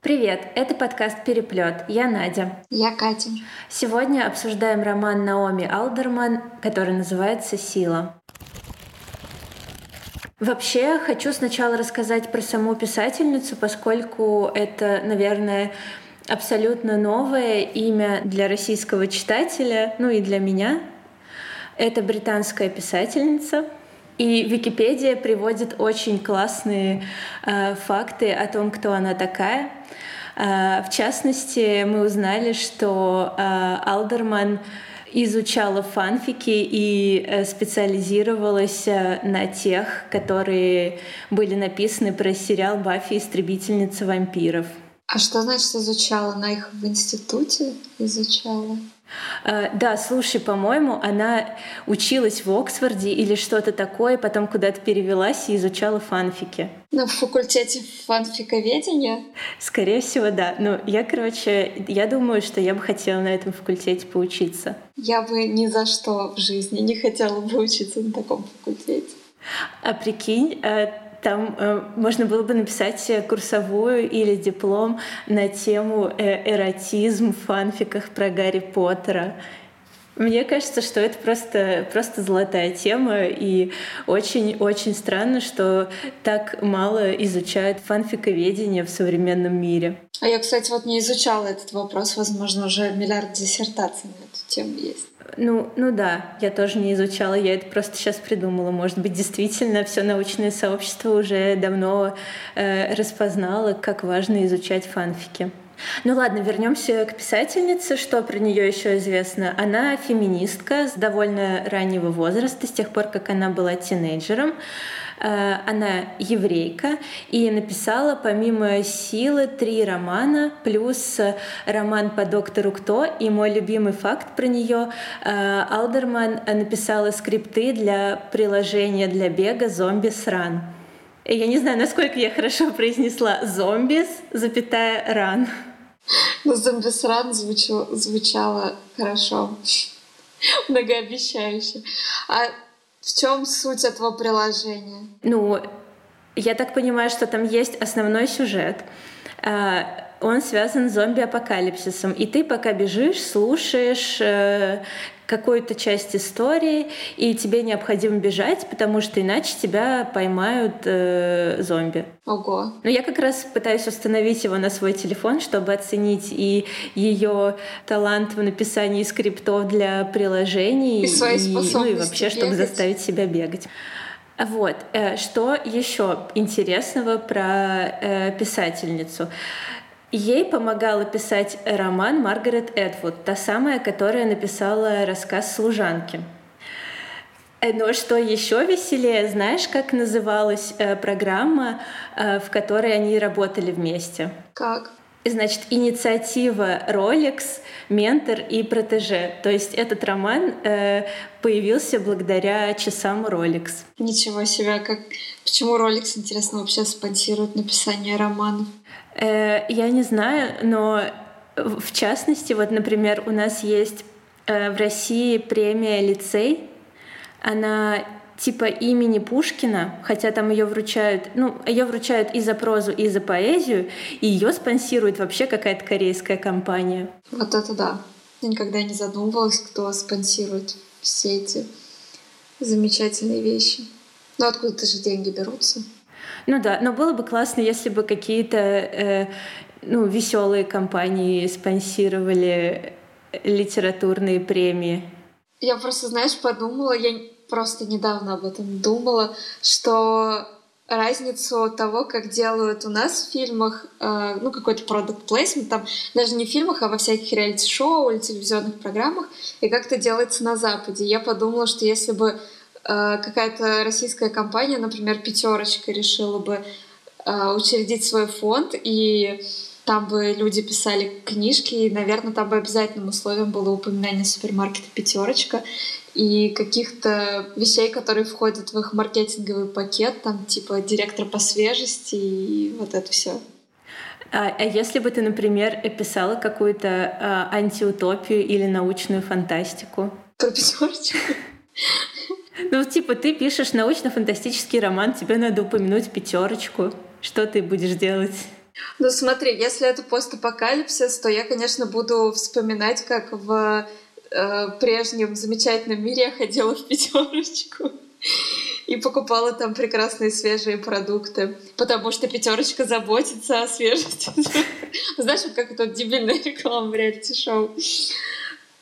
Привет, это подкаст «Переплет». Я Надя. Я Катя. Сегодня обсуждаем роман Наоми Алдерман, который называется «Сила». Вообще, хочу сначала рассказать про саму писательницу, поскольку это, наверное, абсолютно новое имя для российского читателя, ну и для меня. Это британская писательница, и Википедия приводит очень классные э, факты о том, кто она такая. Э, в частности, мы узнали, что э, Алдерман изучала фанфики и э, специализировалась э, на тех, которые были написаны про сериал «Баффи. Истребительница вампиров». А что значит изучала? Она их в институте изучала? Э, да, слушай, по-моему, она училась в Оксфорде или что-то такое, потом куда-то перевелась и изучала фанфики. На факультете фанфиковедения? Скорее всего, да. Ну, я, короче, я думаю, что я бы хотела на этом факультете поучиться. Я бы ни за что в жизни не хотела бы учиться на таком факультете. А прикинь, э, там э, можно было бы написать курсовую или диплом на тему э, эротизм в фанфиках про Гарри Поттера. Мне кажется, что это просто, просто золотая тема, и очень-очень странно, что так мало изучают фанфиковедение в современном мире. А я, кстати, вот не изучала этот вопрос, возможно, уже миллиард диссертаций на эту тему есть. Ну, ну да, я тоже не изучала, я это просто сейчас придумала. Может быть, действительно, все научное сообщество уже давно э, распознало, как важно изучать фанфики. Ну ладно, вернемся к писательнице. Что про нее еще известно? Она феминистка с довольно раннего возраста, с тех пор, как она была тинейджером. Э, она еврейка и написала помимо «Силы» три романа, плюс роман по доктору Кто. И мой любимый факт про нее э, Алдерман написала скрипты для приложения для бега «Зомби Сран». Я не знаю, насколько я хорошо произнесла «зомбис», запятая «ран». Ну, «зомбис ран» звучало, звучало хорошо, многообещающе. А в чем суть этого приложения? Ну, я так понимаю, что там есть основной сюжет. Он связан с зомби-апокалипсисом. И ты пока бежишь, слушаешь э, какую-то часть истории, и тебе необходимо бежать, потому что иначе тебя поймают э, зомби. Ого. Ну, я как раз пытаюсь установить его на свой телефон, чтобы оценить и ее талант в написании скриптов для приложений, и, свои и, ну, и вообще, бегать. чтобы заставить себя бегать. Вот. Э, что еще интересного про э, писательницу? Ей помогала писать роман Маргарет Эдвуд, та самая, которая написала рассказ «Служанки». Э, но что еще веселее, знаешь, как называлась э, программа, э, в которой они работали вместе? Как? Значит, инициатива Rolex, ментор и протеже. То есть этот роман э, появился благодаря часам Rolex. Ничего себе, как почему Rolex, интересно, вообще спонсирует написание романов? Э, я не знаю, но в частности, вот, например, у нас есть э, в России премия «Лицей». Она типа имени Пушкина, хотя там ее вручают, ну, ее вручают и за прозу, и за поэзию, и ее спонсирует вообще какая-то корейская компания. Вот это да. Я никогда не задумывалась, кто спонсирует все эти замечательные вещи. Ну откуда-то же деньги берутся. Ну да, но было бы классно, если бы какие-то э, ну, веселые компании спонсировали литературные премии. Я просто, знаешь, подумала, я просто недавно об этом думала, что разницу того, как делают у нас в фильмах, э, ну, какой-то продукт плейсмент, там даже не в фильмах, а во всяких реалити-шоу или телевизионных программах, и как это делается на Западе. Я подумала, что если бы Э, какая-то российская компания, например, пятерочка, решила бы э, учредить свой фонд, и там бы люди писали книжки, и, наверное, там бы обязательным условием было упоминание супермаркета «Пятерочка» и каких-то вещей, которые входят в их маркетинговый пакет, там типа директор по свежести и вот это все. А, а если бы ты, например, писала какую-то а, антиутопию или научную фантастику? Про пятерочку? Ну, типа, ты пишешь научно-фантастический роман, тебе надо упомянуть пятерочку. Что ты будешь делать? Ну смотри, если это постапокалипсис, то я, конечно, буду вспоминать, как в э, прежнем замечательном мире я ходила в пятерочку и покупала там прекрасные свежие продукты, потому что пятерочка заботится о свежести. Знаешь, как это дебильная реклама в реалити-шоу.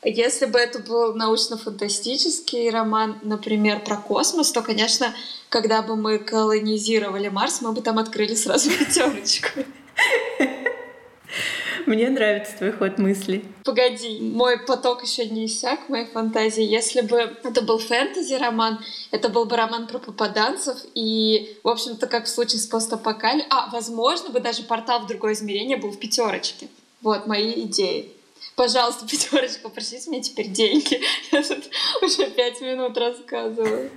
Если бы это был научно-фантастический роман, например, про космос, то, конечно, когда бы мы колонизировали Марс, мы бы там открыли сразу пятерочку. Мне нравится твой ход мысли. Погоди, мой поток еще не иссяк, моей фантазии. Если бы это был фэнтези-роман, это был бы роман про попаданцев, и, в общем-то, как в случае с постапокаль... А, возможно, бы даже портал в другое измерение был в пятерочке. Вот мои идеи. Пожалуйста, пятерочка, пришлите мне теперь деньги. Я тут уже пять минут рассказываю.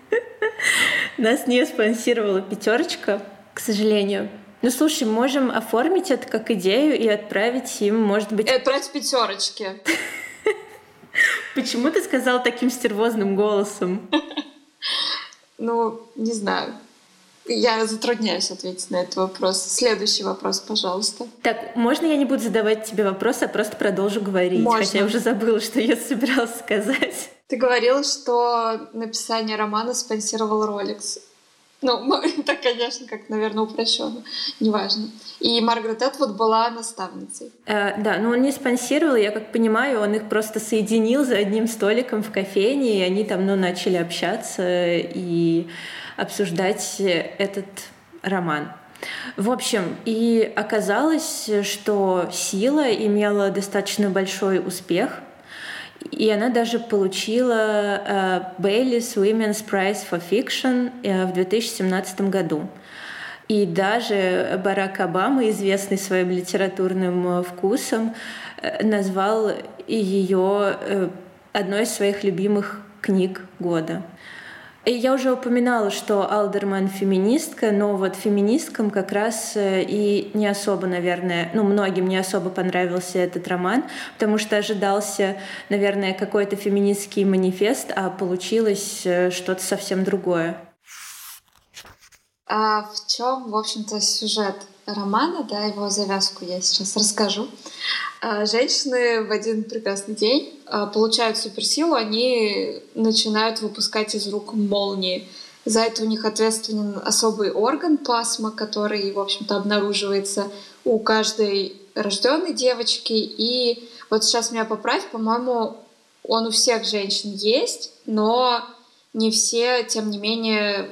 Нас не спонсировала пятерочка, к сожалению. Ну слушай, можем оформить это как идею и отправить им, может быть... И отправить пятерочки. Почему ты сказал таким стервозным голосом? Ну, не знаю. Я затрудняюсь ответить на этот вопрос. Следующий вопрос, пожалуйста. Так, можно я не буду задавать тебе вопросы, а просто продолжу говорить? Можно. Хотя я уже забыла, что я собиралась сказать. Ты говорила, что написание романа спонсировал Rolex. Ну, так, конечно, как, наверное, упрощенно. Неважно. И Маргарет Этвуд была наставницей. Э, да, но он не спонсировал, я как понимаю, он их просто соединил за одним столиком в кофейне, и они там, ну, начали общаться и обсуждать этот роман. В общем, и оказалось, что «Сила» имела достаточно большой успех — и она даже получила Бейлис uh, Women's Prize for Fiction uh, в 2017 году. И даже Барак Обама, известный своим литературным вкусом, назвал ее одной из своих любимых книг года. Я уже упоминала, что Алдерман феминистка, но вот феминисткам как раз э, и не особо, наверное, ну, многим не особо понравился этот роман, потому что ожидался, наверное, какой-то феминистский манифест, а получилось э, что-то совсем другое. А в чем, в общем-то, сюжет романа, да, его завязку я сейчас расскажу. А, женщины в один прекрасный день а, получают суперсилу, они начинают выпускать из рук молнии. За это у них ответственен особый орган пасма, который, в общем-то, обнаруживается у каждой рожденной девочки. И вот сейчас меня поправь, по-моему, он у всех женщин есть, но не все, тем не менее,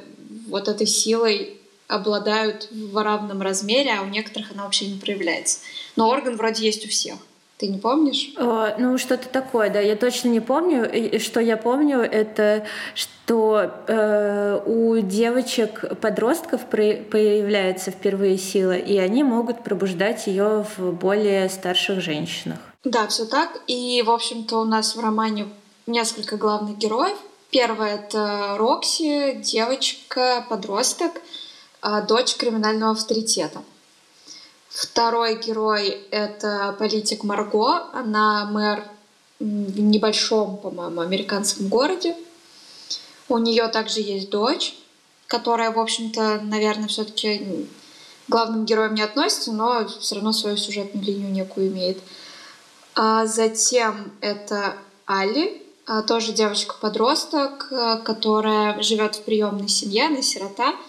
вот этой силой обладают в равном размере, а у некоторых она вообще не проявляется. Но орган вроде есть у всех. Ты не помнишь? О, ну, что-то такое, да. Я точно не помню. И что я помню, это что э, у девочек-подростков появляется впервые сила, и они могут пробуждать ее в более старших женщинах. Да, все так. И, в общем-то, у нас в романе несколько главных героев. Первая — это Рокси, девочка-подросток, а, дочь криминального авторитета. Второй герой — это политик Марго. Она мэр в небольшом, по-моему, американском городе. У нее также есть дочь, которая, в общем-то, наверное, все-таки главным героем не относится, но все равно свою сюжетную линию некую имеет. А затем это Али, а, тоже девочка-подросток, которая живет в приемной семье, она сирота —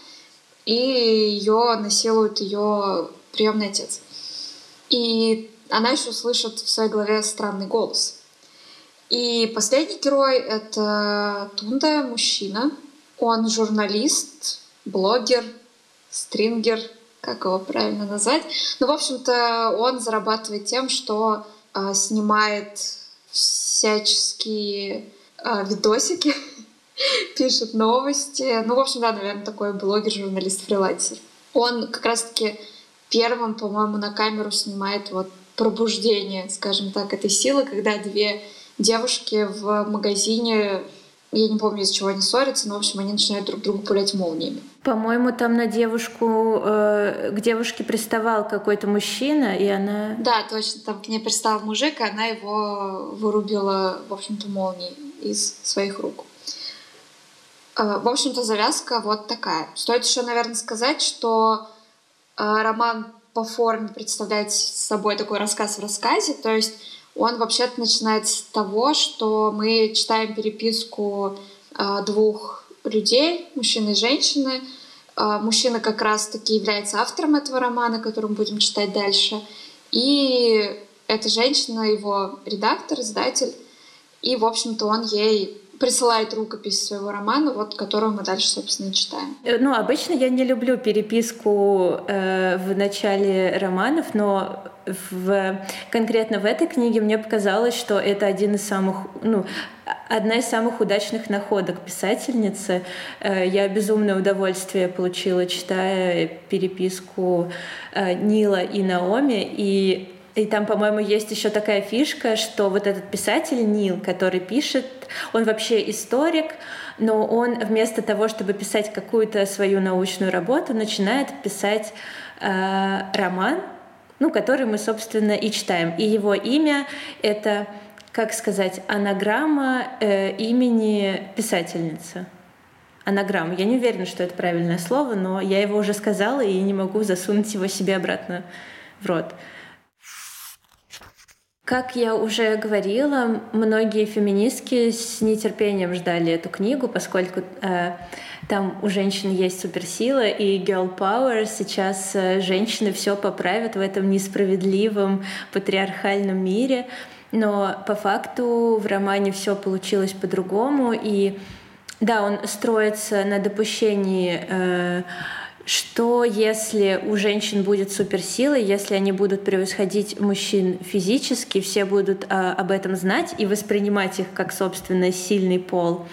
и ее насилует ее приемный отец. И она еще слышит в своей голове странный голос. И последний герой — это Тунда, мужчина. Он журналист, блогер, стрингер, как его правильно назвать. Ну, в общем-то, он зарабатывает тем, что э, снимает всяческие э, видосики пишет новости. Ну, в общем, да, наверное, такой блогер, журналист, фрилансер. Он как раз-таки первым, по-моему, на камеру снимает вот пробуждение, скажем так, этой силы, когда две девушки в магазине я не помню, из-за чего они ссорятся, но, в общем, они начинают друг другу пулять молниями. По-моему, там на девушку, э, к девушке приставал какой-то мужчина, и она... Да, точно, там к ней пристал мужик, и она его вырубила, в общем-то, молнией из своих рук. Э, в общем-то, завязка вот такая. Стоит еще, наверное, сказать, что роман по форме представляет собой такой рассказ в рассказе. То есть он вообще-то начинается с того, что мы читаем переписку э, двух людей, мужчины и женщины. Э, мужчина как раз-таки является автором этого романа, который мы будем читать дальше. И эта женщина, его редактор, издатель. И, в общем-то, он ей присылает рукопись своего романа, вот, которую мы дальше, собственно, читаем. Э, ну, обычно я не люблю переписку э, в начале романов, но в, конкретно в этой книге мне показалось, что это один из самых, ну, одна из самых удачных находок писательницы. Э, я безумное удовольствие получила, читая переписку э, Нила и Наоми, и и там, по-моему, есть еще такая фишка, что вот этот писатель Нил, который пишет, он вообще историк, но он вместо того, чтобы писать какую-то свою научную работу, начинает писать э, роман, ну, который мы, собственно, и читаем. И его имя — это, как сказать, анаграмма э, имени писательницы. Анаграмма. Я не уверена, что это правильное слово, но я его уже сказала и не могу засунуть его себе обратно в рот. Как я уже говорила, многие феминистки с нетерпением ждали эту книгу, поскольку э, там у женщин есть суперсила и girl power. Сейчас э, женщины все поправят в этом несправедливом патриархальном мире. Но по факту в романе все получилось по-другому. И да, он строится на допущении э, что если у женщин будет суперсила, если они будут превосходить мужчин физически, все будут а, об этом знать и воспринимать их как собственно сильный пол.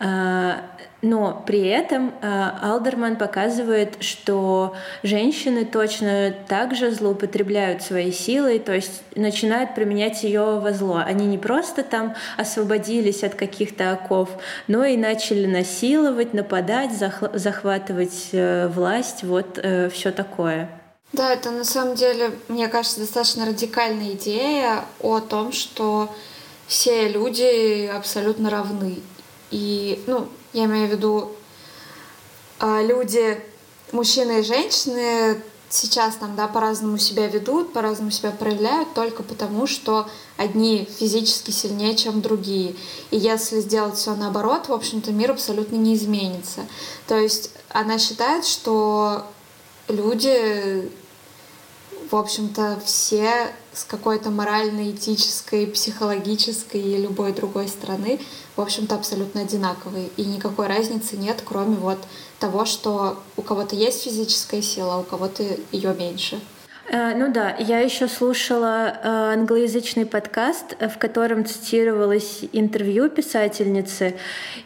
А, но при этом э, Алдерман показывает, что женщины точно так же злоупотребляют своей силой, то есть начинают применять ее во зло. Они не просто там освободились от каких-то оков, но и начали насиловать, нападать, захватывать э, власть, вот э, все такое. Да, это на самом деле, мне кажется, достаточно радикальная идея о том, что все люди абсолютно равны. И, ну, я имею в виду а, люди, мужчины и женщины, сейчас там, да, по-разному себя ведут, по-разному себя проявляют только потому, что одни физически сильнее, чем другие. И если сделать все наоборот, в общем-то, мир абсолютно не изменится. То есть она считает, что люди, в общем-то, все с какой-то моральной, этической, психологической и любой другой стороны в общем-то, абсолютно одинаковые. И никакой разницы нет, кроме вот того, что у кого-то есть физическая сила, а у кого-то ее меньше. Э, ну да, я еще слушала э, англоязычный подкаст, в котором цитировалось интервью писательницы.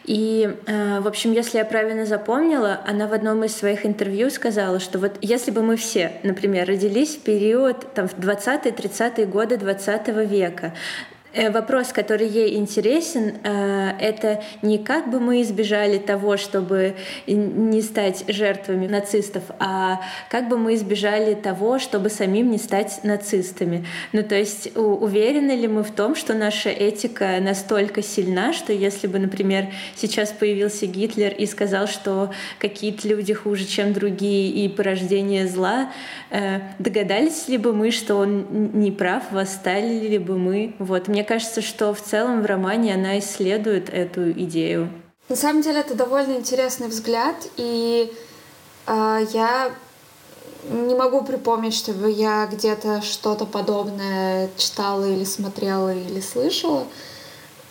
И, э, в общем, если я правильно запомнила, она в одном из своих интервью сказала, что вот если бы мы все, например, родились в период там, в 20-30-е годы 20 века, Э, вопрос, который ей интересен, э, это не как бы мы избежали того, чтобы не стать жертвами нацистов, а как бы мы избежали того, чтобы самим не стать нацистами. Ну, то есть уверены ли мы в том, что наша этика настолько сильна, что если бы, например, сейчас появился Гитлер и сказал, что какие-то люди хуже, чем другие, и порождение зла, э, догадались ли бы мы, что он не прав, восстали ли бы мы? Вот, мне кажется, что в целом в романе она исследует эту идею. На самом деле это довольно интересный взгляд, и э, я не могу припомнить, чтобы я где-то что-то подобное читала или смотрела или слышала,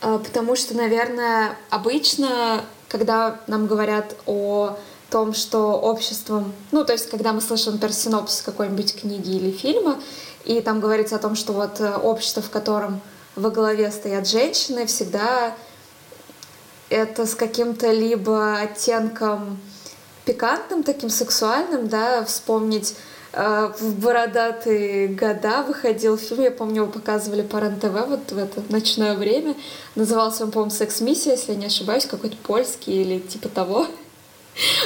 э, потому что, наверное, обычно, когда нам говорят о том, что обществом, ну, то есть, когда мы слышим, например, синопсис какой-нибудь книги или фильма, и там говорится о том, что вот э, общество, в котором во главе стоят женщины, всегда это с каким-то либо оттенком пикантным, таким сексуальным, да, вспомнить э, в бородатые года выходил фильм, я помню, его показывали по РЕН-ТВ вот в это ночное время. Назывался он, по-моему, «Секс-миссия», если я не ошибаюсь, какой-то польский или типа того.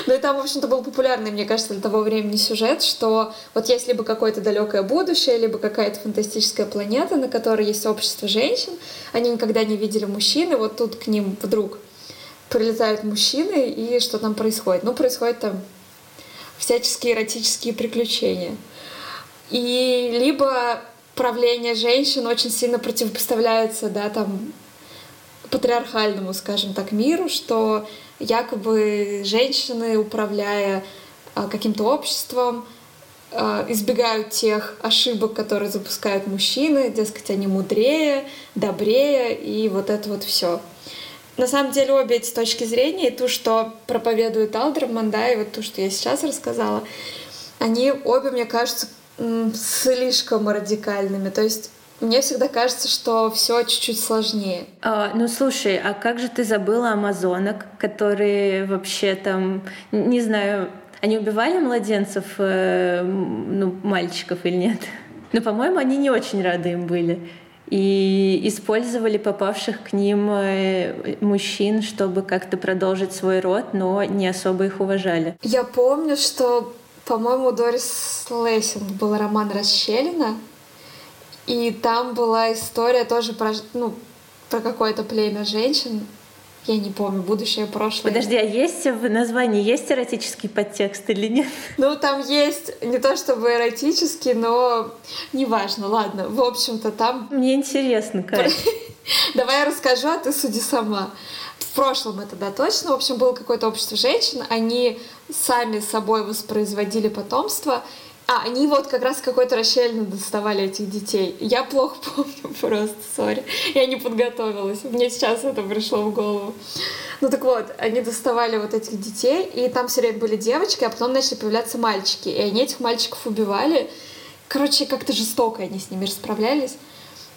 Ну и там, в общем-то, был популярный, мне кажется, для того времени сюжет, что вот есть либо какое-то далекое будущее, либо какая-то фантастическая планета, на которой есть общество женщин, они никогда не видели мужчины, вот тут к ним вдруг прилетают мужчины, и что там происходит? Ну, происходит там всяческие эротические приключения. И либо правление женщин очень сильно противопоставляется, да, там, патриархальному, скажем так, миру, что якобы женщины, управляя а, каким-то обществом, а, избегают тех ошибок, которые запускают мужчины, дескать, они мудрее, добрее, и вот это вот все. На самом деле обе эти точки зрения, и ту, что проповедует Алдерман, да, и вот то, что я сейчас рассказала, они обе, мне кажутся, слишком радикальными. То есть мне всегда кажется, что все чуть-чуть сложнее. А, ну слушай, а как же ты забыла амазонок, которые вообще там, не знаю, они убивали младенцев, э, ну, мальчиков или нет? Но, по-моему, они не очень рады им были. И использовали попавших к ним э, мужчин, чтобы как-то продолжить свой род, но не особо их уважали. Я помню, что, по-моему, Дорис Лессинг был роман «Расщелина», и там была история тоже про, ну, про какое-то племя женщин, я не помню, будущее, прошлое. Подожди, а есть в названии есть эротический подтекст или нет? Ну, там есть не то чтобы эротический, но неважно, ладно. В общем-то, там... Мне интересно, как. Давай я расскажу, а ты суди сама. В прошлом это, да, точно. В общем, было какое-то общество женщин, они сами собой воспроизводили потомство, а, они вот как раз какой-то расщелину доставали этих детей. Я плохо помню просто, сори. Я не подготовилась. Мне сейчас это пришло в голову. Ну так вот, они доставали вот этих детей, и там все время были девочки, а потом начали появляться мальчики. И они этих мальчиков убивали. Короче, как-то жестоко они с ними расправлялись.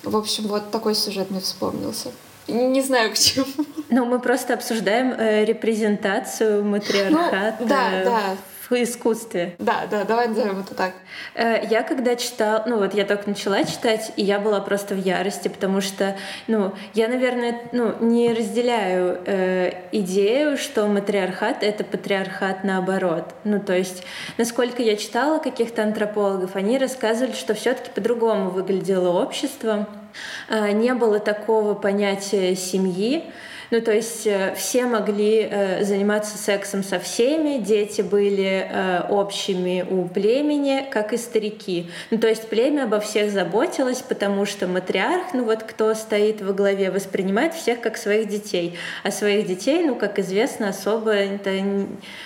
В общем, вот такой сюжет мне вспомнился. Не знаю, к чему. Ну, мы просто обсуждаем э, репрезентацию матриархата. Ну, да, да в искусстве. Да, да, давай назовем это так. Э, я когда читала, ну вот я только начала читать, и я была просто в ярости, потому что, ну, я, наверное, ну, не разделяю э, идею, что матриархат — это патриархат наоборот. Ну, то есть, насколько я читала каких-то антропологов, они рассказывали, что все таки по-другому выглядело общество, э, не было такого понятия семьи, ну, то есть э, все могли э, заниматься сексом со всеми, дети были э, общими у племени, как и старики. Ну, то есть племя обо всех заботилось, потому что матриарх, ну вот кто стоит во главе, воспринимает всех как своих детей. А своих детей, ну, как известно, особо это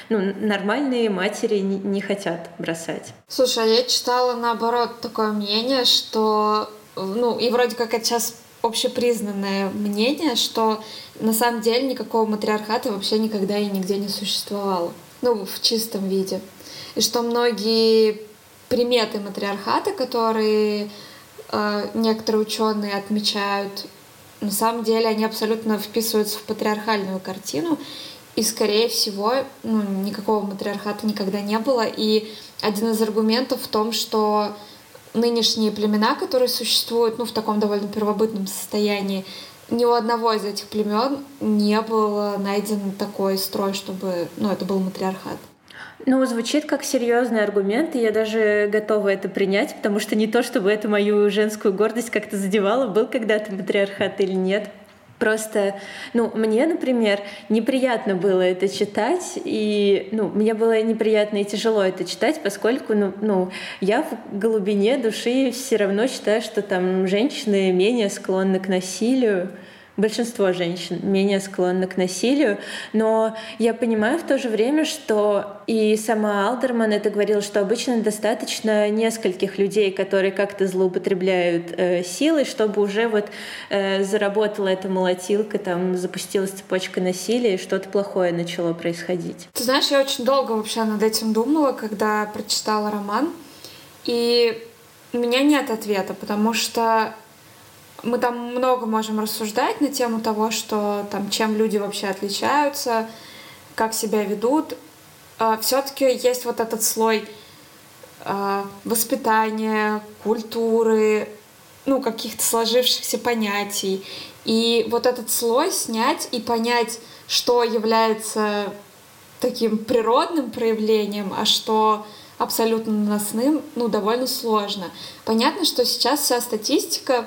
ну, нормальные матери не, не хотят бросать. Слушай, а я читала наоборот такое мнение, что ну, и вроде как это сейчас общепризнанное мнение, что на самом деле никакого матриархата вообще никогда и нигде не существовало. Ну, в чистом виде. И что многие приметы матриархата, которые э, некоторые ученые отмечают, на самом деле они абсолютно вписываются в патриархальную картину. И, скорее всего, ну, никакого матриархата никогда не было. И один из аргументов в том, что нынешние племена, которые существуют ну, в таком довольно первобытном состоянии, ни у одного из этих племен не был найден такой строй, чтобы ну, это был матриархат. Ну, звучит как серьезный аргумент, и я даже готова это принять, потому что не то, чтобы это мою женскую гордость как-то задевало, был когда-то матриархат или нет. Просто, ну, мне, например, неприятно было это читать, и, ну, мне было неприятно и тяжело это читать, поскольку, ну, ну я в глубине души все равно считаю, что там женщины менее склонны к насилию, большинство женщин менее склонны к насилию, но я понимаю в то же время, что и сама Алдерман это говорила, что обычно достаточно нескольких людей, которые как-то злоупотребляют э, силой, чтобы уже вот э, заработала эта молотилка, там запустилась цепочка насилия, и что-то плохое начало происходить. Ты знаешь, я очень долго вообще над этим думала, когда прочитала роман, и у меня нет ответа, потому что мы там много можем рассуждать на тему того, что там чем люди вообще отличаются, как себя ведут. А, Все-таки есть вот этот слой а, воспитания, культуры, ну, каких-то сложившихся понятий. И вот этот слой снять и понять, что является таким природным проявлением, а что абсолютно наносным, ну, довольно сложно. Понятно, что сейчас вся статистика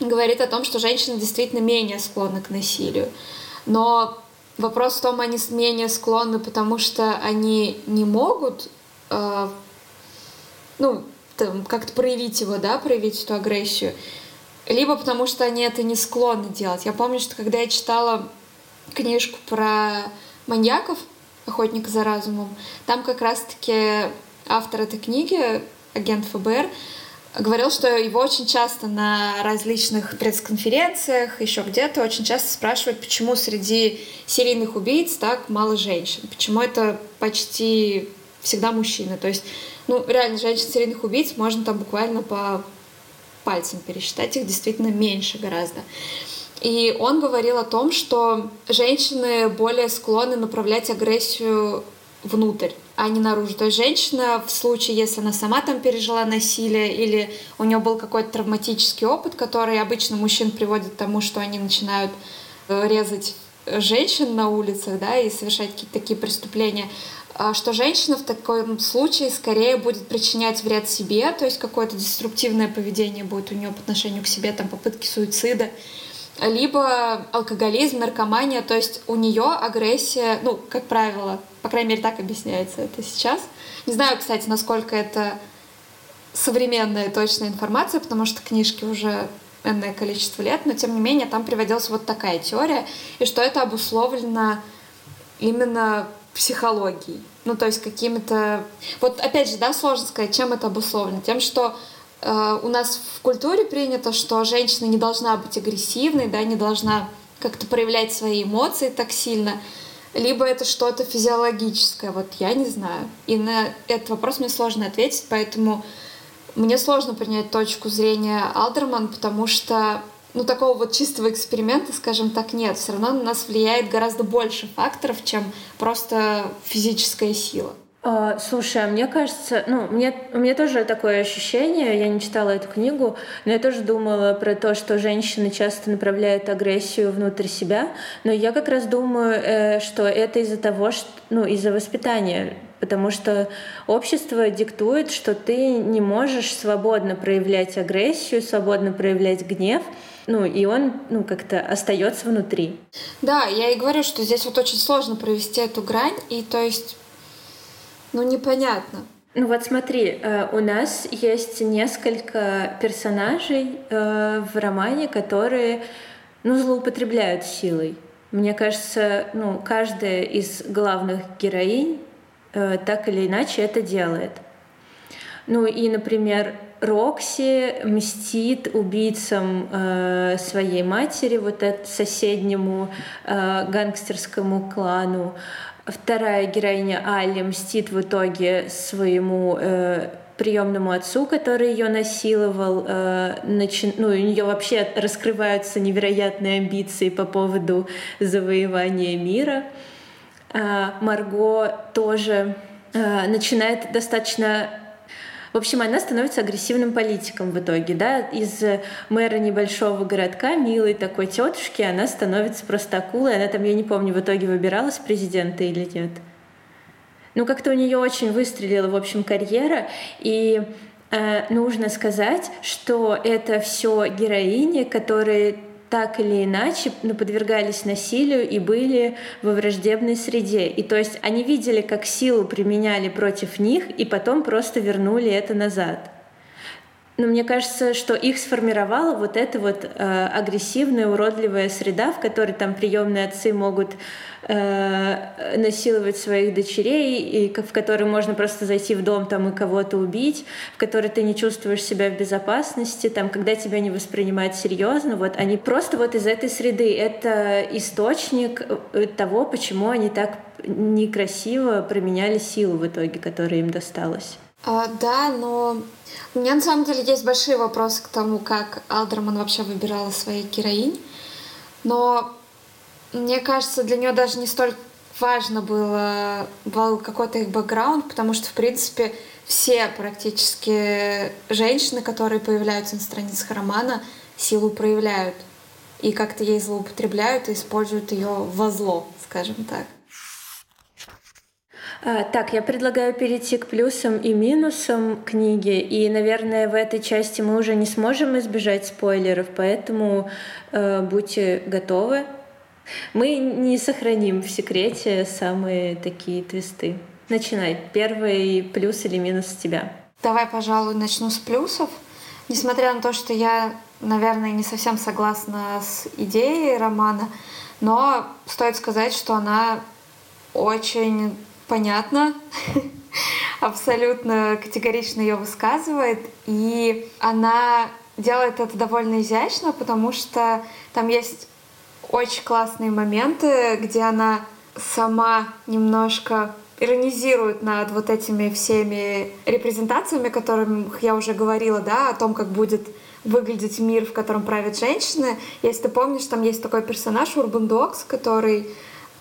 говорит о том, что женщины действительно менее склонны к насилию. Но вопрос в том, они менее склонны, потому что они не могут, э, ну, как-то проявить его, да, проявить эту агрессию, либо потому что они это не склонны делать. Я помню, что когда я читала книжку про маньяков, охотника за разумом, там как раз-таки автор этой книги, агент ФБР, говорил, что его очень часто на различных пресс-конференциях, еще где-то, очень часто спрашивают, почему среди серийных убийц так мало женщин, почему это почти всегда мужчины. То есть, ну, реально, женщин серийных убийц можно там буквально по пальцам пересчитать, их действительно меньше гораздо. И он говорил о том, что женщины более склонны направлять агрессию внутрь, а не наружу. То есть женщина в случае, если она сама там пережила насилие или у нее был какой-то травматический опыт, который обычно мужчин приводит к тому, что они начинают э, резать женщин на улицах, да, и совершать какие-то такие преступления, а что женщина в таком случае скорее будет причинять вред себе, то есть какое-то деструктивное поведение будет у нее по отношению к себе, там попытки суицида, либо алкоголизм, наркомания, то есть у нее агрессия, ну, как правило, по крайней мере, так объясняется это сейчас. Не знаю, кстати, насколько это современная точная информация, потому что книжки уже энное количество лет, но тем не менее там приводилась вот такая теория, и что это обусловлено именно психологией. Ну, то есть какими-то... Вот опять же, да, сложно сказать, чем это обусловлено. Тем, что э, у нас в культуре принято, что женщина не должна быть агрессивной, да, не должна как-то проявлять свои эмоции так сильно, либо это что-то физиологическое, вот я не знаю. И на этот вопрос мне сложно ответить, поэтому мне сложно принять точку зрения Алдерман, потому что ну, такого вот чистого эксперимента, скажем так, нет. Все равно на нас влияет гораздо больше факторов, чем просто физическая сила. А, слушай, а мне кажется, ну, мне, у меня тоже такое ощущение, я не читала эту книгу, но я тоже думала про то, что женщины часто направляют агрессию внутрь себя, но я как раз думаю, э, что это из-за того, что, ну, из-за воспитания, потому что общество диктует, что ты не можешь свободно проявлять агрессию, свободно проявлять гнев, ну, и он, ну, как-то остается внутри. Да, я и говорю, что здесь вот очень сложно провести эту грань, и то есть ну, непонятно. Ну вот смотри, э, у нас есть несколько персонажей э, в романе, которые ну, злоупотребляют силой. Мне кажется, ну, каждая из главных героинь э, так или иначе это делает. Ну и, например, Рокси мстит убийцам э, своей матери, вот этому соседнему э, гангстерскому клану вторая героиня Али мстит в итоге своему э, приемному отцу, который ее насиловал. Э, начи... Ну, у нее вообще раскрываются невероятные амбиции по поводу завоевания мира. А Марго тоже э, начинает достаточно в общем, она становится агрессивным политиком в итоге, да, из мэра небольшого городка, милой такой тетушки, она становится просто акулой, она там, я не помню, в итоге выбиралась президента или нет. Ну, как-то у нее очень выстрелила, в общем, карьера, и э, нужно сказать, что это все героини, которые так или иначе ну, подвергались насилию и были во враждебной среде. И то есть они видели, как силу применяли против них, и потом просто вернули это назад. Но мне кажется, что их сформировала вот эта вот э, агрессивная, уродливая среда, в которой там приемные отцы могут э, насиловать своих дочерей, и в которой можно просто зайти в дом там и кого-то убить, в которой ты не чувствуешь себя в безопасности, там, когда тебя не воспринимают серьезно, вот они просто вот из этой среды. Это источник э, того, почему они так некрасиво применяли силу в итоге, которая им досталась. А, да, но у меня на самом деле есть большие вопросы к тому, как Алдерман вообще выбирала своих героинь. Но мне кажется, для нее даже не столь важно было был какой-то их бэкграунд, потому что, в принципе, все практически женщины, которые появляются на страницах романа, силу проявляют. И как-то ей злоупотребляют и используют ее во зло, скажем так. А, так, я предлагаю перейти к плюсам и минусам книги. И, наверное, в этой части мы уже не сможем избежать спойлеров, поэтому э, будьте готовы. Мы не сохраним в секрете самые такие твисты. Начинай. Первый плюс или минус тебя. Давай, пожалуй, начну с плюсов. Несмотря на то, что я, наверное, не совсем согласна с идеей романа, но стоит сказать, что она очень понятна, абсолютно категорично ее высказывает, и она делает это довольно изящно, потому что там есть очень классные моменты, где она сама немножко иронизирует над вот этими всеми репрезентациями, о которых я уже говорила, да, о том, как будет выглядеть мир, в котором правят женщины. Если ты помнишь, там есть такой персонаж Урбан Докс, который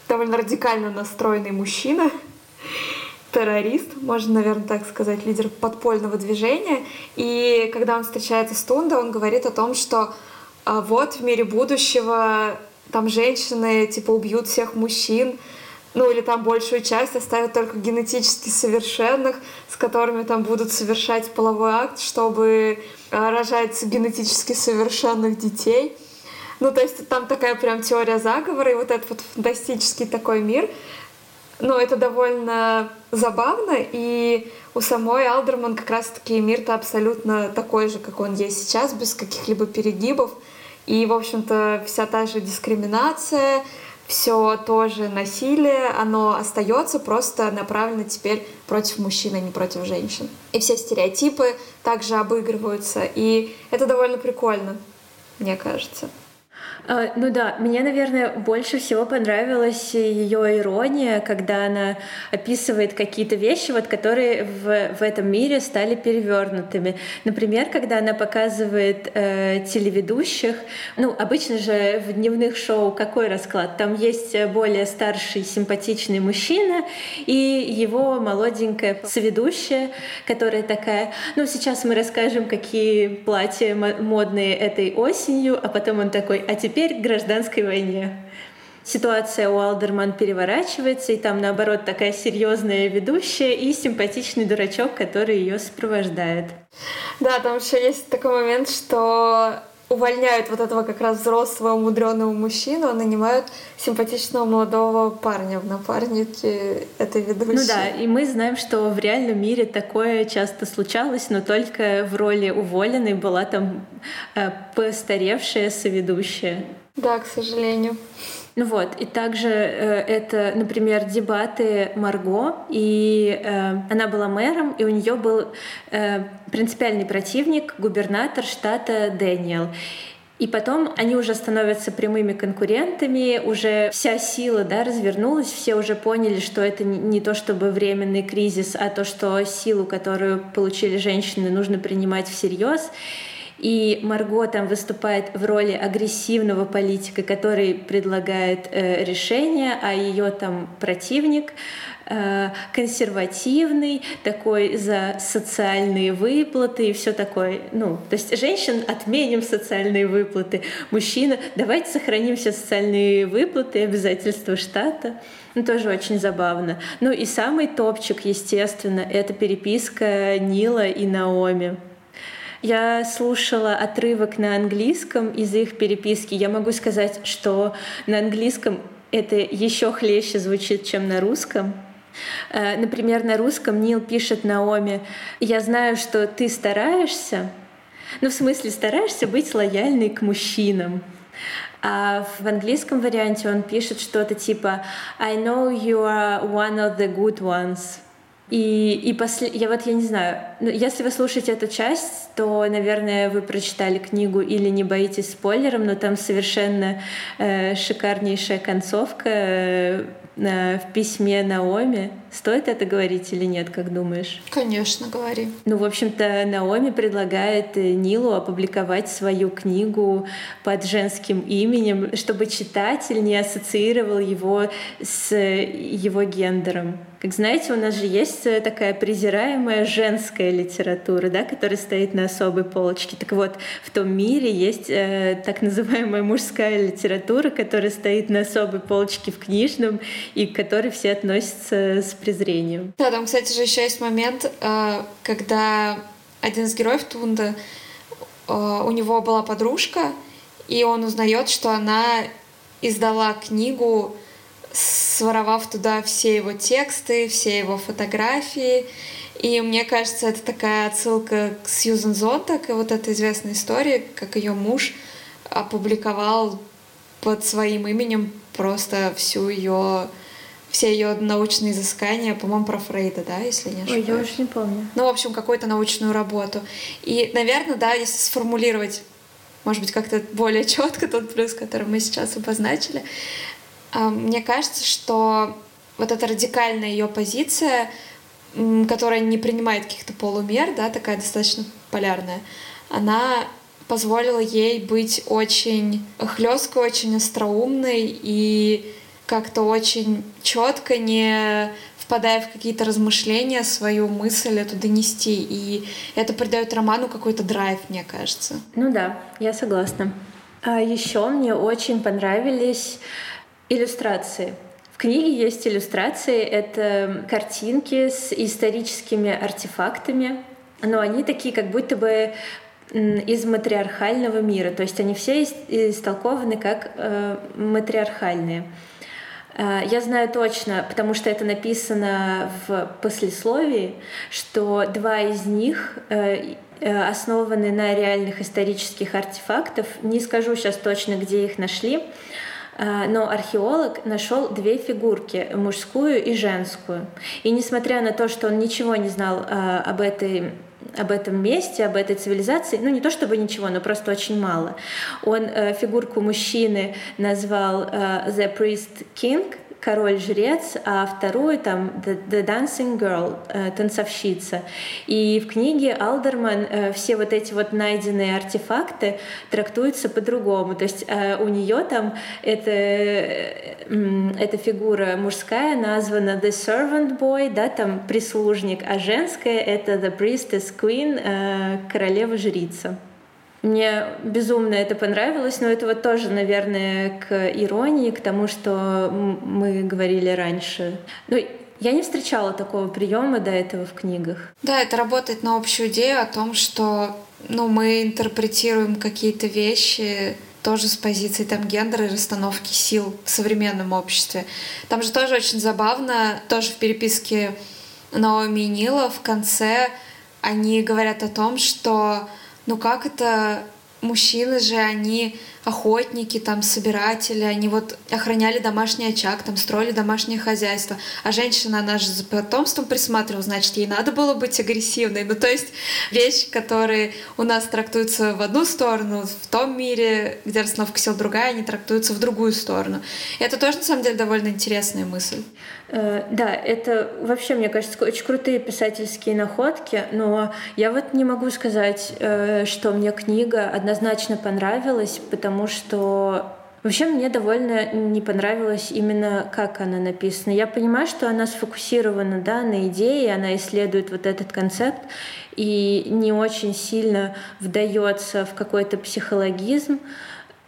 довольно радикально настроенный мужчина, террорист, можно, наверное, так сказать, лидер подпольного движения. И когда он встречается с Тунда, он говорит о том, что а, вот в мире будущего там женщины типа убьют всех мужчин, ну или там большую часть оставят только генетически совершенных, с которыми там будут совершать половой акт, чтобы а, рожать генетически совершенных детей. Ну, то есть там такая прям теория заговора, и вот этот вот фантастический такой мир. Но это довольно забавно, и у самой Алдерман как раз-таки мир-то абсолютно такой же, как он есть сейчас, без каких-либо перегибов. И, в общем-то, вся та же дискриминация, все тоже насилие, оно остается просто направлено теперь против мужчин, а не против женщин. И все стереотипы также обыгрываются, и это довольно прикольно, мне кажется. А, ну да, мне, наверное, больше всего понравилась ее ирония, когда она описывает какие-то вещи, вот, которые в, в этом мире стали перевернутыми. Например, когда она показывает э, телеведущих, ну, обычно же в дневных шоу какой расклад? Там есть более старший симпатичный мужчина и его молоденькая соведущая, которая такая, ну, сейчас мы расскажем, какие платья модные этой осенью, а потом он такой, а теперь теперь к гражданской войне. Ситуация у Алдерман переворачивается, и там, наоборот, такая серьезная ведущая и симпатичный дурачок, который ее сопровождает. Да, там еще есть такой момент, что увольняют вот этого как раз взрослого умудренного мужчину, а нанимают симпатичного молодого парня в напарнике этой ведущей. Ну да, и мы знаем, что в реальном мире такое часто случалось, но только в роли уволенной была там э, постаревшая соведущая. Да, к сожалению. Ну вот, и также э, это, например, дебаты Марго, и э, она была мэром, и у нее был э, принципиальный противник, губернатор штата Дэниел. И потом они уже становятся прямыми конкурентами, уже вся сила да, развернулась, все уже поняли, что это не то чтобы временный кризис, а то, что силу, которую получили женщины, нужно принимать всерьез. И Марго там выступает в роли агрессивного политика, который предлагает э, решения, а ее там противник э, консервативный, такой за социальные выплаты и все такое. Ну, то есть женщин отменим социальные выплаты, мужчина давайте сохраним все социальные выплаты и обязательства штата. Ну, тоже очень забавно. Ну и самый топчик, естественно, это переписка Нила и Наоми. Я слушала отрывок на английском из их переписки. Я могу сказать, что на английском это еще хлеще звучит, чем на русском. Э, например, на русском Нил пишет Наоми, «Я знаю, что ты стараешься, ну, в смысле, стараешься быть лояльной к мужчинам». А в английском варианте он пишет что-то типа «I know you are one of the good ones». И, и после, я вот я не знаю, ну, если вы слушаете эту часть, то, наверное, вы прочитали книгу или не боитесь спойлером, но там совершенно э, шикарнейшая концовка э, в письме Наоми. Стоит это говорить или нет, как думаешь? Конечно, говори. Ну, в общем-то, Наоми предлагает э, Нилу опубликовать свою книгу под женским именем, чтобы читатель не ассоциировал его с э, его гендером. Как знаете, у нас же есть э, такая презираемая женская литература, да, которая стоит на особой полочке. Так вот, в том мире есть э, так называемая мужская литература, которая стоит на особой полочке в книжном и к которой все относятся с презрением. Да, там, кстати, же еще есть момент, э, когда один из героев Тунда, э, у него была подружка, и он узнает, что она издала книгу своровав туда все его тексты, все его фотографии. И мне кажется, это такая отсылка к Сьюзен Зонтак и вот этой известной истории, как ее муж опубликовал под своим именем просто всю ее все ее научные изыскания, по-моему, про Фрейда, да, если не ошибаюсь. Ой, я уже не помню. Ну, в общем, какую-то научную работу. И, наверное, да, если сформулировать, может быть, как-то более четко тот плюс, который мы сейчас обозначили, а, мне кажется, что вот эта радикальная ее позиция, которая не принимает каких-то полумер, да, такая достаточно полярная, она позволила ей быть очень хлесткой, очень остроумной и как-то очень четко, не впадая в какие-то размышления, свою мысль эту донести. И это придает роману какой-то драйв, мне кажется. Ну да, я согласна. А еще мне очень понравились иллюстрации. В книге есть иллюстрации, это картинки с историческими артефактами, но они такие, как будто бы из матриархального мира, то есть они все истолкованы как э, матриархальные. Э, я знаю точно, потому что это написано в послесловии, что два из них э, основаны на реальных исторических артефактах. Не скажу сейчас точно, где их нашли, но археолог нашел две фигурки, мужскую и женскую. И несмотря на то, что он ничего не знал об этой об этом месте, об этой цивилизации, ну не то чтобы ничего, но просто очень мало. Он э, фигурку мужчины назвал э, The Priest King, король-жрец, а вторую там The, The Dancing Girl, э, танцовщица. И в книге Алдерман э, все вот эти вот найденные артефакты трактуются по-другому. То есть э, у нее там это, э, эта фигура мужская названа The Servant Boy, да, там прислужник, а женская это The Priestess Queen, королева-жрица. Мне безумно это понравилось, но это вот тоже, наверное, к иронии, к тому, что мы говорили раньше. Ну, я не встречала такого приема до этого в книгах. Да, это работает на общую идею о том, что ну, мы интерпретируем какие-то вещи тоже с позиции там гендера и расстановки сил в современном обществе. Там же тоже очень забавно, тоже в переписке Наоми и Нила в конце они говорят о том, что ну как это мужчины же, они охотники, там, собиратели, они вот охраняли домашний очаг, там, строили домашнее хозяйство. А женщина, она же за потомством присматривала, значит, ей надо было быть агрессивной. Ну, то есть вещи, которые у нас трактуются в одну сторону, в том мире, где расстановка сил другая, они трактуются в другую сторону. И это тоже, на самом деле, довольно интересная мысль. Э, да, это вообще, мне кажется, очень крутые писательские находки, но я вот не могу сказать, э, что мне книга однозначно понравилась, потому потому что Вообще мне довольно не понравилось именно, как она написана. Я понимаю, что она сфокусирована да, на идее, она исследует вот этот концепт и не очень сильно вдается в какой-то психологизм.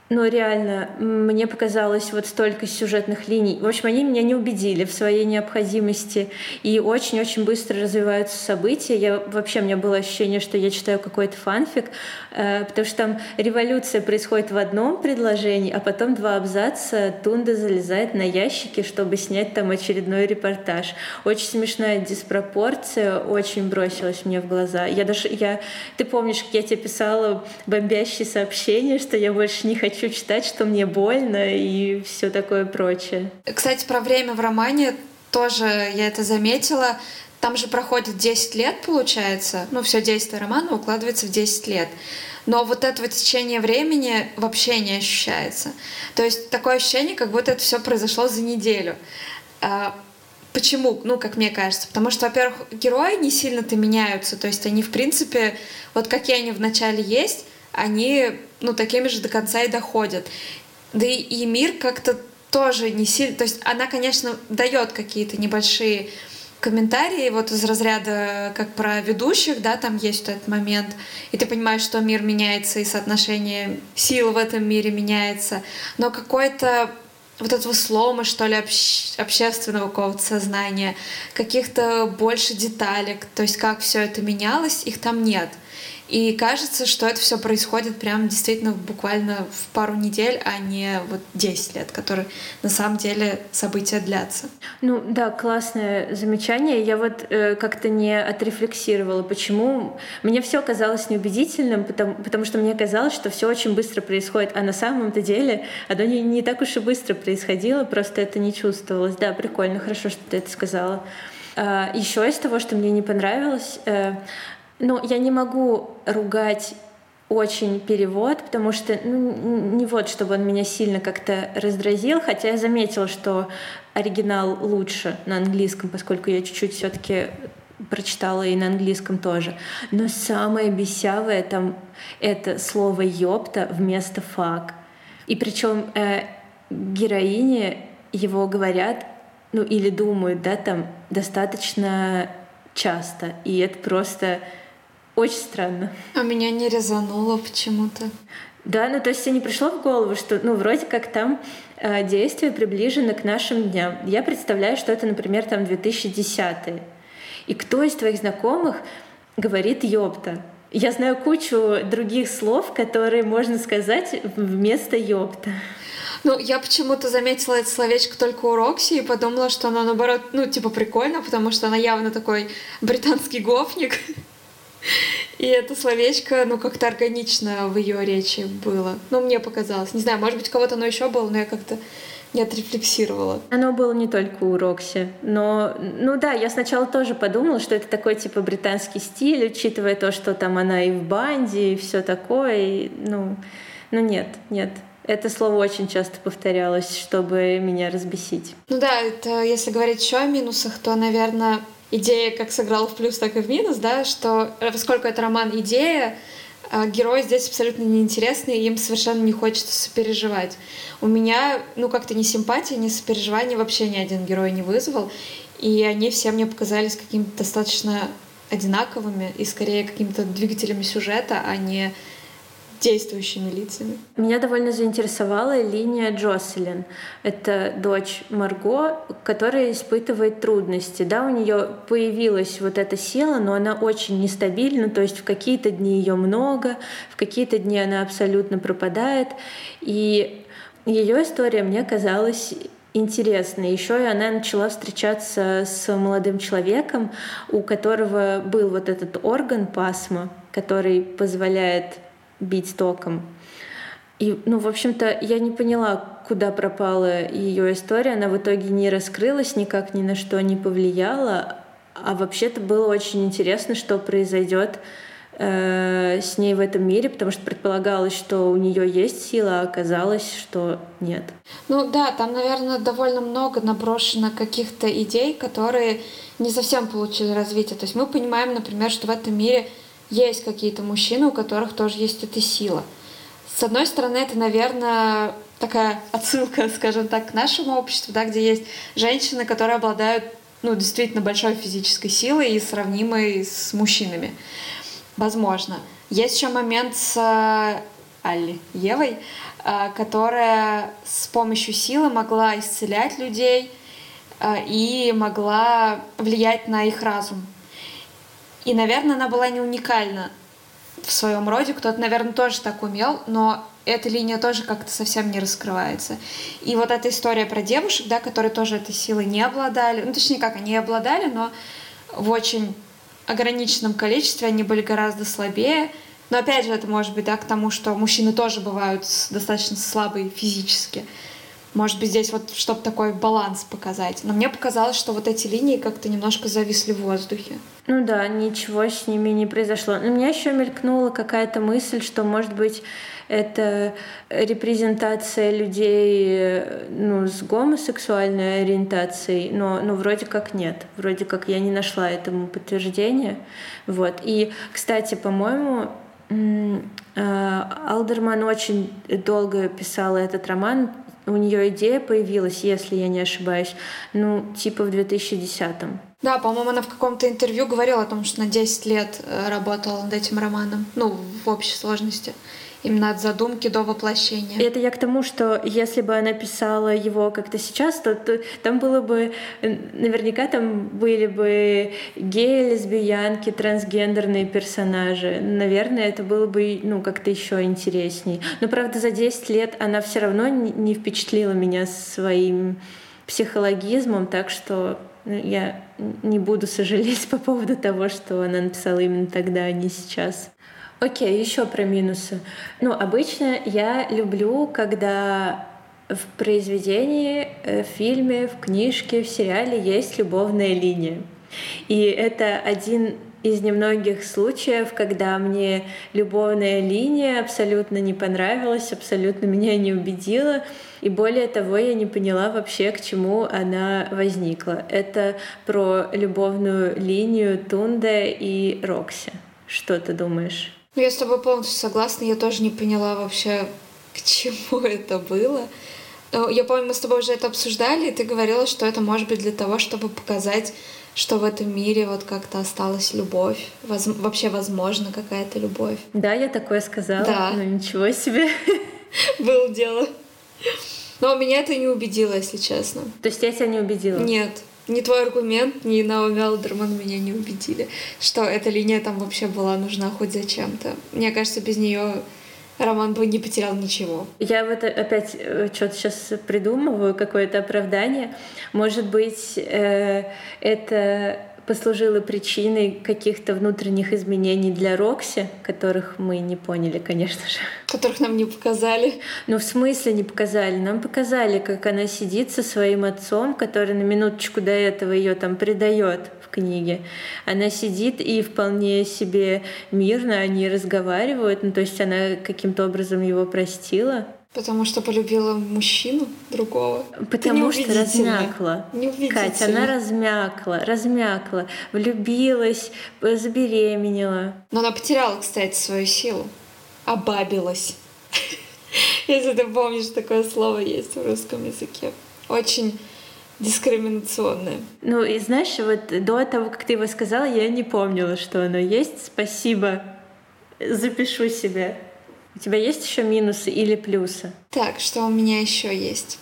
Но реально, мне показалось вот столько сюжетных линий. В общем, они меня не убедили в своей необходимости. И очень-очень быстро развиваются события. Я, вообще, у меня было ощущение, что я читаю какой-то фанфик, э, потому что там революция происходит в одном предложении, а потом два абзаца Тунда залезает на ящики, чтобы снять там очередной репортаж. Очень смешная диспропорция, очень бросилась мне в глаза. Я даже, я, ты помнишь, как я тебе писала бомбящие сообщения, что я больше не хочу хочу читать, что мне больно и все такое прочее. Кстати, про время в романе тоже я это заметила. Там же проходит 10 лет, получается. Ну, все действие романа укладывается в 10 лет. Но вот это вот течение времени вообще не ощущается. То есть такое ощущение, как будто это все произошло за неделю. А, почему? Ну, как мне кажется. Потому что, во-первых, герои не сильно-то меняются. То есть они, в принципе, вот какие они в начале есть, они ну, такими же до конца и доходят. Да и, и мир как-то тоже не сильно... То есть она, конечно, дает какие-то небольшие комментарии вот из разряда как про ведущих, да, там есть этот момент, и ты понимаешь, что мир меняется, и соотношение сил в этом мире меняется, но какой-то вот этого слома, что ли, общ... общественного какого-то сознания, каких-то больше деталек, то есть как все это менялось, их там нет. И кажется, что это все происходит прям действительно буквально в пару недель, а не вот 10 лет, которые на самом деле события длятся. Ну да, классное замечание. Я вот э, как-то не отрефлексировала, почему мне все казалось неубедительным, потому, потому что мне казалось, что все очень быстро происходит, а на самом-то деле оно не, не так уж и быстро происходило, просто это не чувствовалось. Да, прикольно, хорошо, что ты это сказала. А, Еще из того, что мне не понравилось, э, ну, я не могу ругать очень перевод, потому что ну, не вот, чтобы он меня сильно как-то раздразил, хотя я заметила, что оригинал лучше на английском, поскольку я чуть-чуть все-таки прочитала и на английском тоже. Но самое бесявое там это слово «ёпта» вместо «фак». И причем э, героини его говорят, ну или думают, да, там достаточно часто. И это просто очень странно. А меня не резануло почему-то. Да, ну то есть тебе не пришло в голову, что ну вроде как там э, действие приближено к нашим дням. Я представляю, что это, например, там 2010 И кто из твоих знакомых говорит «ёпта»? Я знаю кучу других слов, которые можно сказать вместо «ёпта». Ну, я почему-то заметила это словечко только у Рокси и подумала, что оно, наоборот, ну, типа, прикольно, потому что она явно такой британский гофник. И это словечко, ну, как-то органично в ее речи было. Ну, мне показалось. Не знаю, может быть, кого-то оно еще было, но я как-то не отрефлексировала. Оно было не только у Рокси, но, ну да, я сначала тоже подумала, что это такой типа британский стиль, учитывая то, что там она и в банде, и все такое, и, ну, ну нет, нет. Это слово очень часто повторялось, чтобы меня разбесить. Ну да, это если говорить еще о минусах, то, наверное, идея как сыграла в плюс, так и в минус, да, что э, поскольку это роман идея, а герой здесь абсолютно неинтересный, и им совершенно не хочется сопереживать. У меня, ну, как-то ни симпатии, ни сопереживания вообще ни один герой не вызвал, и они все мне показались какими-то достаточно одинаковыми и скорее какими-то двигателями сюжета, а не действующими лицами. Меня довольно заинтересовала линия Джоселин. Это дочь Марго, которая испытывает трудности. Да, у нее появилась вот эта сила, но она очень нестабильна, то есть в какие-то дни ее много, в какие-то дни она абсолютно пропадает. И ее история мне казалась интересной. Еще и она начала встречаться с молодым человеком, у которого был вот этот орган пасма, который позволяет бить током. И, ну, в общем-то, я не поняла, куда пропала ее история. Она в итоге не раскрылась, никак ни на что не повлияла. А вообще-то было очень интересно, что произойдет э, с ней в этом мире, потому что предполагалось, что у нее есть сила, а оказалось, что нет. Ну да, там, наверное, довольно много наброшено каких-то идей, которые не совсем получили развитие. То есть мы понимаем, например, что в этом мире есть какие-то мужчины, у которых тоже есть эта сила. С одной стороны, это, наверное, такая отсылка, скажем так, к нашему обществу, да, где есть женщины, которые обладают ну, действительно большой физической силой и сравнимой с мужчинами. Возможно. Есть еще момент с э, Алли, Евой, э, которая с помощью силы могла исцелять людей э, и могла влиять на их разум. И, наверное, она была не уникальна в своем роде. Кто-то, наверное, тоже так умел, но эта линия тоже как-то совсем не раскрывается. И вот эта история про девушек, да, которые тоже этой силой не обладали, ну, точнее, как, они обладали, но в очень ограниченном количестве они были гораздо слабее. Но опять же, это может быть, да, к тому, что мужчины тоже бывают достаточно слабые физически. Может быть, здесь вот, чтобы такой баланс показать. Но мне показалось, что вот эти линии как-то немножко зависли в воздухе. Ну да, ничего с ними не произошло. Но меня еще мелькнула какая-то мысль, что, может быть, это репрезентация людей ну, с гомосексуальной ориентацией, но ну, вроде как нет. Вроде как я не нашла этому подтверждения. Вот. И, кстати, по-моему, а, Алдерман очень долго писала этот роман у нее идея появилась, если я не ошибаюсь, ну, типа в 2010-м. Да, по-моему, она в каком-то интервью говорила о том, что на 10 лет э, работала над этим романом, ну, в общей сложности именно от задумки до воплощения. Это я к тому, что если бы она писала его как-то сейчас, то, то там было бы, наверняка там были бы геи, лесбиянки, трансгендерные персонажи. Наверное, это было бы ну, как-то еще интересней. Но, правда, за 10 лет она все равно не впечатлила меня своим психологизмом, так что ну, я не буду сожалеть по поводу того, что она написала именно тогда, а не сейчас. Окей, еще про минусы. Ну, обычно я люблю, когда в произведении, э, в фильме, в книжке, в сериале есть любовная линия. И это один из немногих случаев, когда мне любовная линия абсолютно не понравилась, абсолютно меня не убедила. И более того, я не поняла вообще, к чему она возникла. Это про любовную линию Тунда и Рокси. Что ты думаешь? Ну, я с тобой полностью согласна. Я тоже не поняла вообще, к чему это было. Но я помню, мы с тобой уже это обсуждали, и ты говорила, что это может быть для того, чтобы показать, что в этом мире вот как-то осталась любовь. Воз... Вообще, возможно, какая-то любовь. Да, я такое сказала. Да. Ну, ничего себе. Было дело. Но меня это не убедило, если честно. То есть я тебя не убедила? Нет ни твой аргумент, ни Наоми Алдерман меня не убедили, что эта линия там вообще была нужна хоть зачем-то. Мне кажется, без нее роман бы не потерял ничего. Я вот опять э, что-то сейчас придумываю, какое-то оправдание. Может быть, э, это послужило причиной каких-то внутренних изменений для Рокси, которых мы не поняли, конечно же. Которых нам не показали. Ну, в смысле не показали? Нам показали, как она сидит со своим отцом, который на минуточку до этого ее там предает в книге. Она сидит и вполне себе мирно они разговаривают. Ну, то есть она каким-то образом его простила. Потому что полюбила мужчину другого. Потому что размякла. Катя, она размякла, размякла, влюбилась, забеременела. Но она потеряла, кстати, свою силу. Обабилась. Если ты помнишь, такое слово есть в русском языке. Очень дискриминационное. Ну и знаешь, вот до того, как ты его сказала, я не помнила, что оно есть. Спасибо. Запишу себе. У тебя есть еще минусы или плюсы? Так, что у меня еще есть?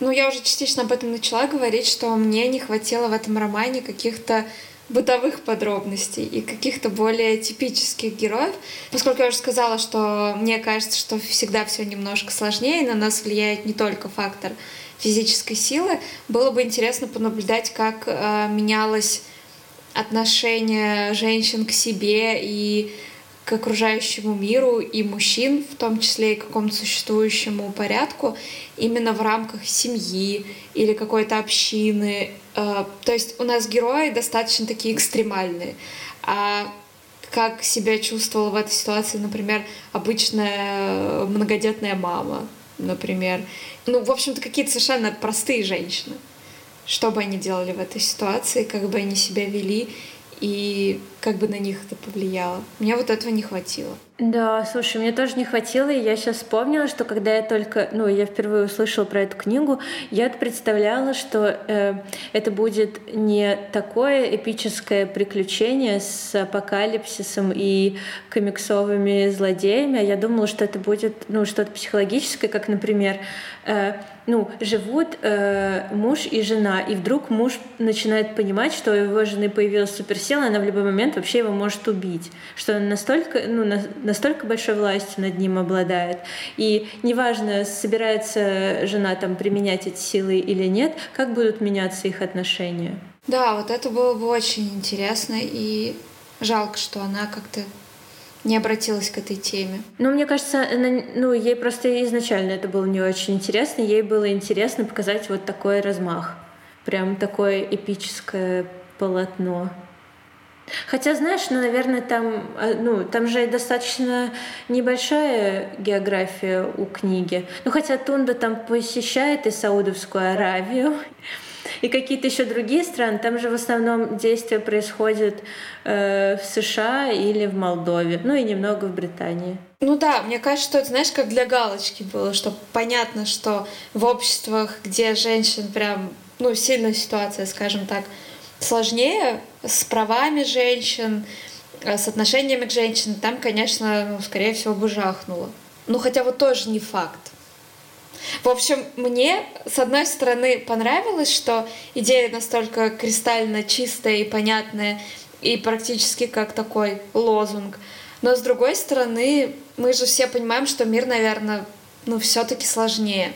Ну, я уже частично об этом начала говорить, что мне не хватило в этом романе каких-то бытовых подробностей и каких-то более типических героев. Поскольку я уже сказала, что мне кажется, что всегда все немножко сложнее, на нас влияет не только фактор физической силы, было бы интересно понаблюдать, как э, менялось отношение женщин к себе и к окружающему миру и мужчин, в том числе и к какому-то существующему порядку, именно в рамках семьи или какой-то общины. Э, то есть у нас герои достаточно такие экстремальные. А как себя чувствовала в этой ситуации, например, обычная многодетная мама, например. Ну, в общем-то, какие-то совершенно простые женщины. Что бы они делали в этой ситуации, как бы они себя вели и как бы на них это повлияло. Мне вот этого не хватило. Да, слушай, мне тоже не хватило, и я сейчас вспомнила, что когда я только, ну, я впервые услышала про эту книгу, я представляла, что э, это будет не такое эпическое приключение с апокалипсисом и комиксовыми злодеями, а я думала, что это будет, ну, что-то психологическое, как, например, э, ну, живут э, муж и жена, и вдруг муж начинает понимать, что у его жены появилась суперсила, она в любой момент вообще его может убить, что она настолько, ну, на, настолько большой властью над ним обладает. И неважно, собирается жена там применять эти силы или нет, как будут меняться их отношения. Да, вот это было бы очень интересно, и жалко, что она как-то не обратилась к этой теме. Ну, мне кажется, она, ну, ей просто изначально это было не очень интересно. Ей было интересно показать вот такой размах. Прям такое эпическое полотно. Хотя, знаешь, ну, наверное, там, а, ну, там же достаточно небольшая география у книги. Ну, хотя Тунда там посещает и Саудовскую Аравию, и какие-то еще другие страны. Там же в основном действие происходит э, в США или в Молдове, ну и немного в Британии. Ну да, мне кажется, что это, знаешь, как для галочки было, что понятно, что в обществах, где женщин прям, ну, сильная ситуация, скажем так, сложнее с правами женщин, э, с отношениями к женщинам, там, конечно, ну, скорее всего, бы жахнуло. Ну, хотя вот тоже не факт. В общем, мне, с одной стороны, понравилось, что идея настолько кристально чистая и понятная, и практически как такой лозунг. Но с другой стороны, мы же все понимаем, что мир, наверное, ну, все-таки сложнее.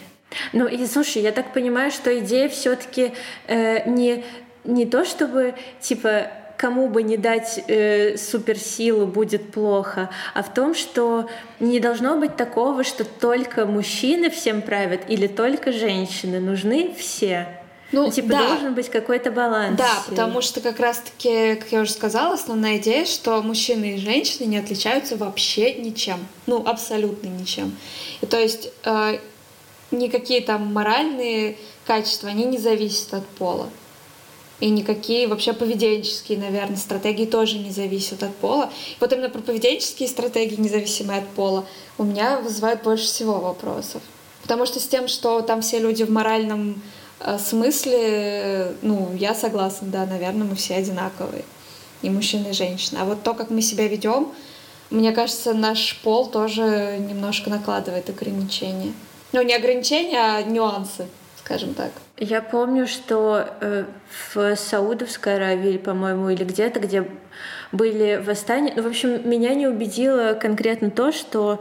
Ну и слушай, я так понимаю, что идея все-таки э, не, не то, чтобы типа кому бы не дать э, суперсилу будет плохо, а в том, что не должно быть такого, что только мужчины всем правят или только женщины. Нужны все. Ну, ну типа да. должен быть какой-то баланс. Да, потому что как раз-таки, как я уже сказала, основная идея, что мужчины и женщины не отличаются вообще ничем. Ну, абсолютно ничем. И то есть э, никакие там моральные качества, они не зависят от пола. И никакие вообще поведенческие, наверное, стратегии тоже не зависят от пола. Вот именно про поведенческие стратегии, независимые от пола, у меня вызывают больше всего вопросов. Потому что с тем, что там все люди в моральном э, смысле, ну, я согласна, да, наверное, мы все одинаковые. И мужчины, и женщины. А вот то, как мы себя ведем, мне кажется, наш пол тоже немножко накладывает ограничения. Ну, не ограничения, а нюансы, скажем так. Я помню, что э, в Саудовской Аравии, по-моему, или где-то, где были восстания. Ну, в общем, меня не убедило конкретно то, что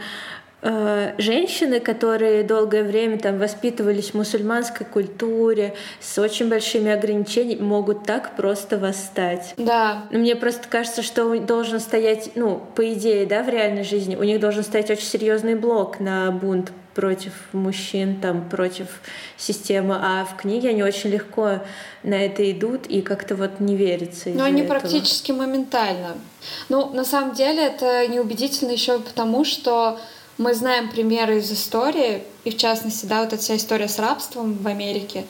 женщины, которые долгое время там воспитывались в мусульманской культуре с очень большими ограничениями, могут так просто восстать. Да. Мне просто кажется, что должен стоять, ну, по идее, да, в реальной жизни, у них должен стоять очень серьезный блок на бунт против мужчин, там, против системы, а в книге они очень легко на это идут и как-то вот не верится. Но они этого. практически моментально. Ну, на самом деле это неубедительно еще потому, что мы знаем примеры из истории, и в частности, да, вот эта вся история с рабством в Америке.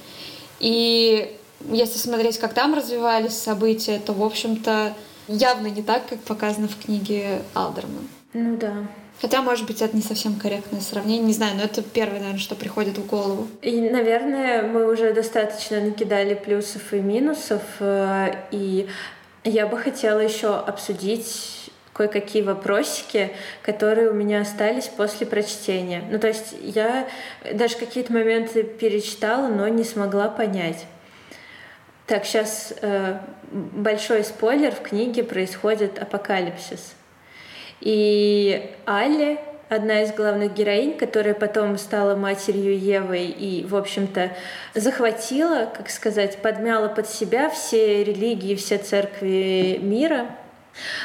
И если смотреть, как там развивались события, то, в общем-то, явно не так, как показано в книге Алдерман. Ну да. Хотя, может быть, это не совсем корректное сравнение, не знаю, но это первое, наверное, что приходит в голову. И, наверное, мы уже достаточно накидали плюсов и минусов, э, и я бы хотела еще обсудить кое-какие вопросики, которые у меня остались после прочтения. Ну, то есть я даже какие-то моменты перечитала, но не смогла понять. Так, сейчас э, большой спойлер. В книге происходит апокалипсис. И Алли, одна из главных героинь, которая потом стала матерью Евы и, в общем-то, захватила, как сказать, подмяла под себя все религии, все церкви мира.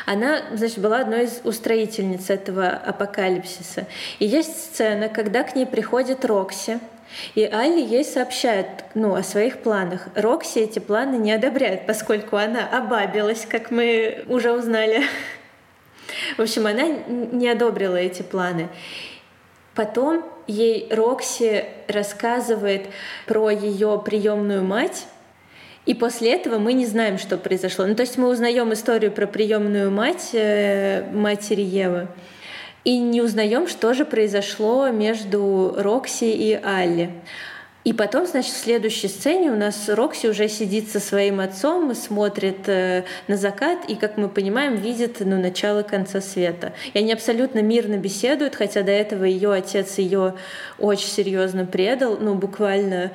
Она, значит, была одной из устроительниц этого апокалипсиса. И есть сцена, когда к ней приходит Рокси, и Алли ей сообщает ну, о своих планах. Рокси эти планы не одобряет, поскольку она обабилась, как мы уже узнали. В общем, она не одобрила эти планы. Потом ей Рокси рассказывает про ее приемную мать, и после этого мы не знаем, что произошло. Ну, то есть мы узнаем историю про приемную мать э, матери Евы и не узнаем, что же произошло между Рокси и Алли. И потом, значит, в следующей сцене у нас Рокси уже сидит со своим отцом, смотрит э, на закат и, как мы понимаем, видит ну, начало конца света. И они абсолютно мирно беседуют, хотя до этого ее отец ее очень серьезно предал, ну буквально,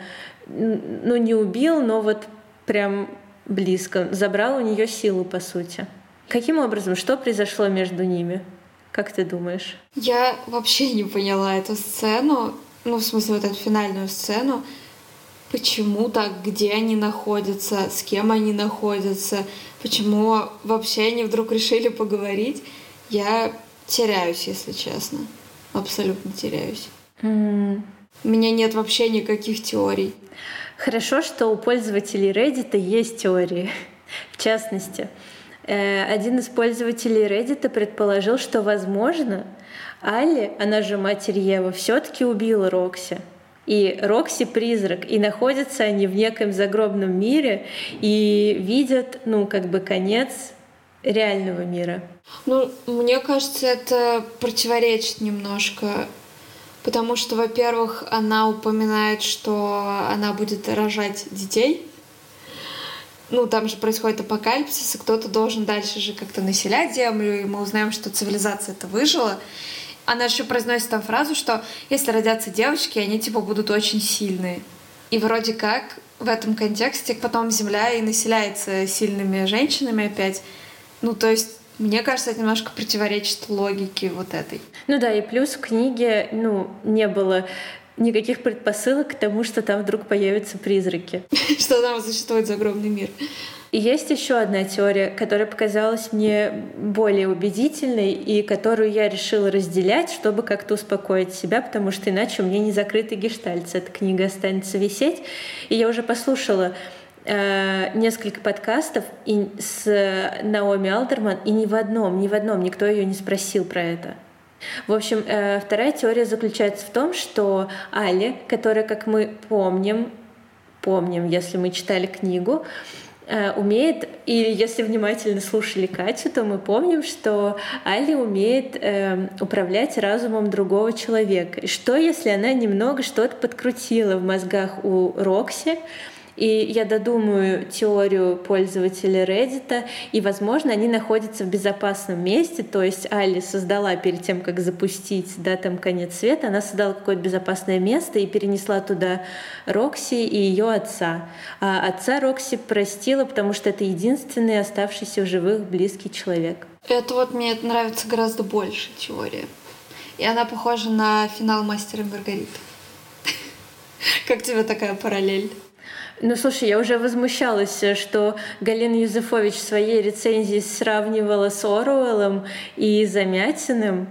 ну не убил, но вот прям близко, забрал у нее силу, по сути. Каким образом, что произошло между ними? Как ты думаешь? Я вообще не поняла эту сцену ну, в смысле, вот эту финальную сцену, почему так, где они находятся, с кем они находятся, почему вообще они вдруг решили поговорить, я теряюсь, если честно. Абсолютно теряюсь. Mm. У меня нет вообще никаких теорий. Хорошо, что у пользователей Reddit есть теории. В частности, э, один из пользователей Reddit предположил, что, возможно, Алли, она же матерь Ева, все-таки убила Рокси. И Рокси призрак, и находятся они в неком загробном мире и видят, ну, как бы конец реального мира. Ну, мне кажется, это противоречит немножко, потому что, во-первых, она упоминает, что она будет рожать детей, ну, там же происходит апокалипсис, и кто-то должен дальше же как-то населять Землю, и мы узнаем, что цивилизация это выжила. Она еще произносит там фразу, что если родятся девочки, они типа будут очень сильные. И вроде как в этом контексте потом Земля и населяется сильными женщинами опять. Ну, то есть мне кажется, это немножко противоречит логике вот этой. Ну да, и плюс в книге ну, не было никаких предпосылок к тому, что там вдруг появятся призраки. Что там существует за огромный мир. И есть еще одна теория, которая показалась мне более убедительной и которую я решила разделять, чтобы как-то успокоить себя, потому что иначе у меня не закрытый гештальт. Эта книга останется висеть. И я уже послушала э, несколько подкастов и с Наоми Алдерман, и ни в одном, ни в одном никто ее не спросил про это. В общем, э, вторая теория заключается в том, что Али, которая, как мы помним, помним, если мы читали книгу, э, умеет, и если внимательно слушали Катю, то мы помним, что Али умеет управлять разумом другого человека. И что, если она немного что-то подкрутила в мозгах у Рокси, и я додумаю теорию пользователя Reddit, и, возможно, они находятся в безопасном месте, то есть Али создала перед тем, как запустить, да, там конец света, она создала какое-то безопасное место и перенесла туда Рокси и ее отца. А отца Рокси простила, потому что это единственный оставшийся в живых близкий человек. Это вот мне нравится гораздо больше теория. И она похожа на финал Мастера Маргариты. Как тебе такая параллель? Ну, слушай, я уже возмущалась, что Галина Юзефович в своей рецензии сравнивала с Оруэллом и Замятиным.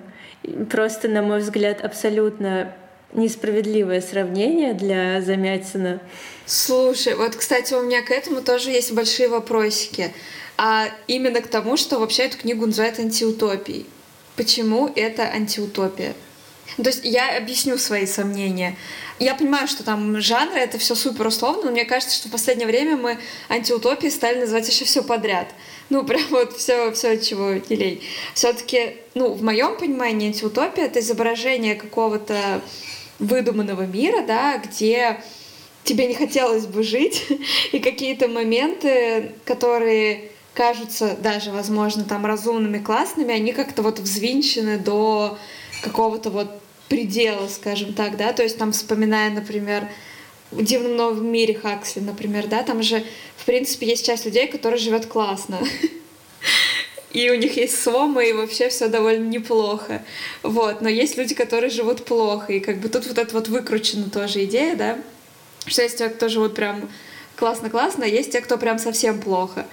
Просто, на мой взгляд, абсолютно несправедливое сравнение для Замятина. Слушай, вот, кстати, у меня к этому тоже есть большие вопросики. А именно к тому, что вообще эту книгу называют антиутопией. Почему это антиутопия? То есть я объясню свои сомнения. Я понимаю, что там жанры это все супер условно, но мне кажется, что в последнее время мы антиутопии стали называть еще все подряд. Ну, прям вот все, все чего не лень. Все-таки, ну, в моем понимании антиутопия это изображение какого-то выдуманного мира, да, где тебе не хотелось бы жить, и какие-то моменты, которые кажутся даже, возможно, там разумными, классными, они как-то вот взвинчены до какого-то вот предела, скажем так, да, то есть там вспоминая, например, в «Дивном новом мире» Хаксли, например, да, там же, в принципе, есть часть людей, которые живет классно. И у них есть сома, и вообще все довольно неплохо. Вот. Но есть люди, которые живут плохо. И как бы тут вот это вот выкручена тоже идея, да, что есть те, кто живут прям классно-классно, а есть те, кто прям совсем плохо.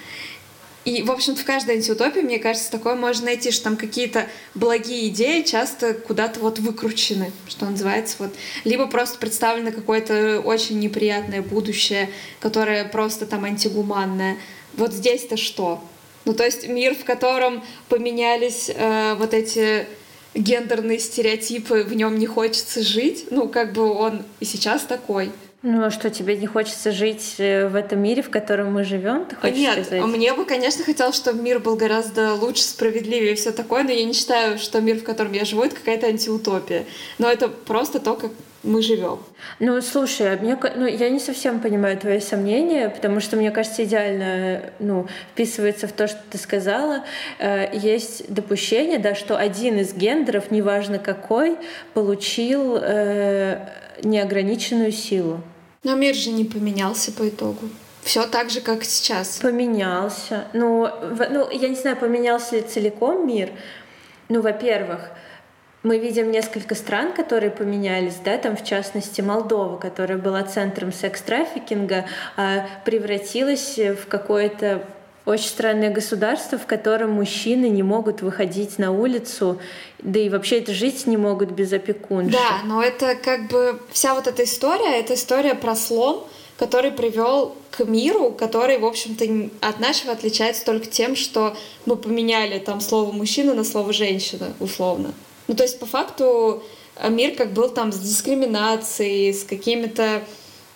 И, в общем-то, в каждой антиутопии, мне кажется, такое можно найти, что там какие-то благие идеи часто куда-то вот выкручены, что называется. Вот. Либо просто представлено какое-то очень неприятное будущее, которое просто там антигуманное. Вот здесь-то что? Ну, то есть мир, в котором поменялись э, вот эти гендерные стереотипы, в нем не хочется жить. Ну, как бы он и сейчас такой. Ну а что, тебе не хочется жить э, в этом мире, в котором мы живем? Ты хочешь Нет, сказать? мне бы, конечно, хотелось, чтобы мир был гораздо лучше, справедливее и все такое, но я не считаю, что мир, в котором я живу, это какая-то антиутопия. Но это просто то, как мы живем. Ну, слушай, а мне, ну, я не совсем понимаю твои сомнения, потому что, мне кажется, идеально ну, вписывается в то, что ты сказала. Э, есть допущение, да, что один из гендеров, неважно какой, получил э, неограниченную силу. Но мир же не поменялся по итогу. Все так же, как сейчас. Поменялся. Ну, в, ну, я не знаю, поменялся ли целиком мир. Ну, во-первых, мы видим несколько стран, которые поменялись, да, там в частности Молдова, которая была центром секс-трафикинга, а превратилась в какое-то очень странное государство, в котором мужчины не могут выходить на улицу, да и вообще это жить не могут без опекунши. Да, но это как бы вся вот эта история, это история про слом, который привел к миру, который, в общем-то, от нашего отличается только тем, что мы поменяли там слово мужчина на слово женщина, условно. Ну, то есть, по факту, мир как был там с дискриминацией, с какими-то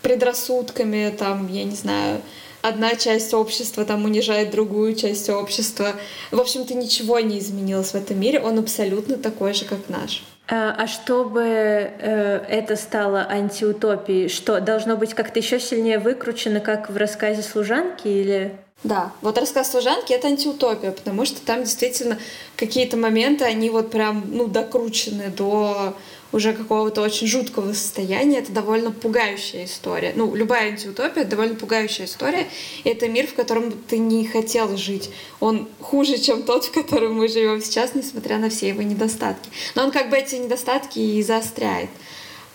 предрассудками, там, я не знаю, одна часть общества там унижает другую часть общества. В общем-то, ничего не изменилось в этом мире, он абсолютно такой же, как наш. А, а чтобы э, это стало антиутопией, что должно быть как-то еще сильнее выкручено, как в рассказе служанки или да, вот рассказ служанки — это антиутопия, потому что там действительно какие-то моменты, они вот прям, ну, докручены до уже какого-то очень жуткого состояния. Это довольно пугающая история. Ну, любая антиутопия — это довольно пугающая история. И это мир, в котором ты не хотел жить. Он хуже, чем тот, в котором мы живем сейчас, несмотря на все его недостатки. Но он как бы эти недостатки и заостряет.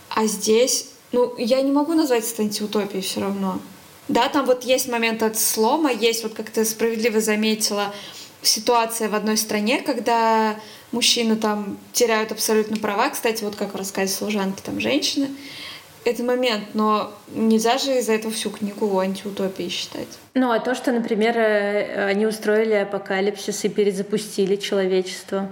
А здесь, ну, я не могу назвать это антиутопией все равно. Да, там вот есть момент от слома, есть, вот как ты справедливо заметила, ситуация в одной стране, когда мужчины там теряют абсолютно права. Кстати, вот как в служанки, там женщины. Это момент, но нельзя же из-за этого всю книгу антиутопии считать. Ну, а то, что, например, э, они устроили апокалипсис и перезапустили человечество.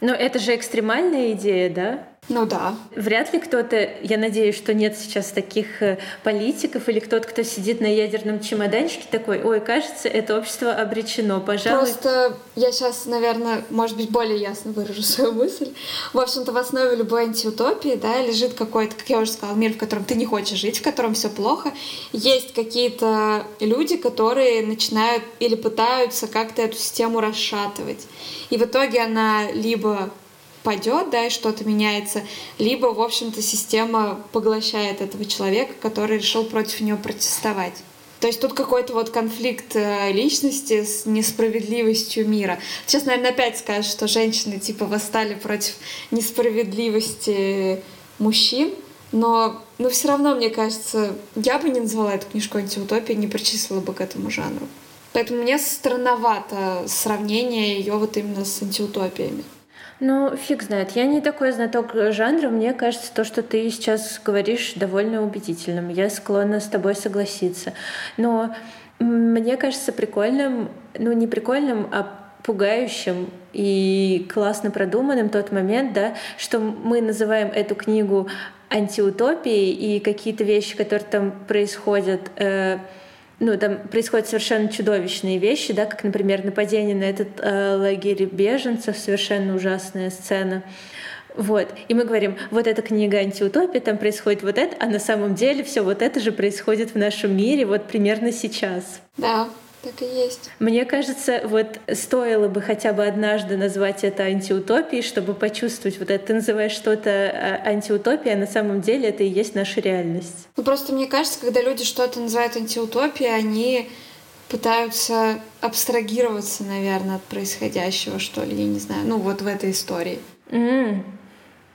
Ну, это же экстремальная идея, да? Ну да. Вряд ли кто-то, я надеюсь, что нет сейчас таких э, политиков или кто-то, кто сидит на ядерном чемоданчике такой, ой, кажется, это общество обречено, пожалуй. Просто я сейчас, наверное, может быть, более ясно выражу свою мысль. В общем-то, в основе любой антиутопии, да, лежит какой-то, как я уже сказала, мир, в котором ты не хочешь жить, в котором все плохо. Есть какие-то люди, которые начинают или пытаются как-то эту систему расшатывать. И в итоге она либо падет, да, и что-то меняется, либо, в общем-то, система поглощает этого человека, который решил против нее протестовать. То есть тут какой-то вот конфликт э, личности с несправедливостью мира. Сейчас, наверное, опять скажешь, что женщины типа восстали против несправедливости мужчин, но, но все равно, мне кажется, я бы не назвала эту книжку антиутопией, не причислила бы к этому жанру. Поэтому мне странновато сравнение ее вот именно с антиутопиями. Ну, фиг знает. Я не такой знаток жанра. Мне кажется, то, что ты сейчас говоришь, довольно убедительным. Я склонна с тобой согласиться. Но мне кажется прикольным, ну не прикольным, а пугающим и классно продуманным тот момент, да, что мы называем эту книгу антиутопией, и какие-то вещи, которые там происходят, э, ну, там происходят совершенно чудовищные вещи, да, как, например, нападение на этот э, лагерь беженцев, совершенно ужасная сцена. Вот. И мы говорим, вот эта книга антиутопия, там происходит вот это, а на самом деле все вот это же происходит в нашем мире вот примерно сейчас. Да. Так и есть. Мне кажется, вот стоило бы хотя бы однажды назвать это антиутопией, чтобы почувствовать вот это. Ты называешь что-то а, антиутопией, а на самом деле это и есть наша реальность. Ну просто мне кажется, когда люди что-то называют антиутопией, они пытаются абстрагироваться, наверное, от происходящего, что ли, я не знаю. Ну вот в этой истории. Mm.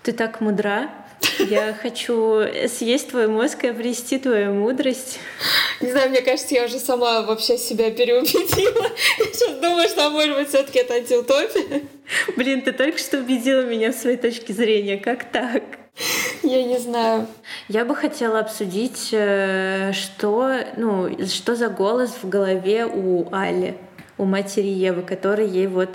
Ты так мудра. Я хочу съесть твой мозг и обрести твою мудрость. Не знаю, мне кажется, я уже сама вообще себя переубедила. Я сейчас думаю, что, может быть, все таки это антиутопия. Блин, ты только что убедила меня в своей точке зрения. Как так? Я не знаю. Я бы хотела обсудить, э, что, ну, что за голос в голове у Али у матери Евы, который ей вот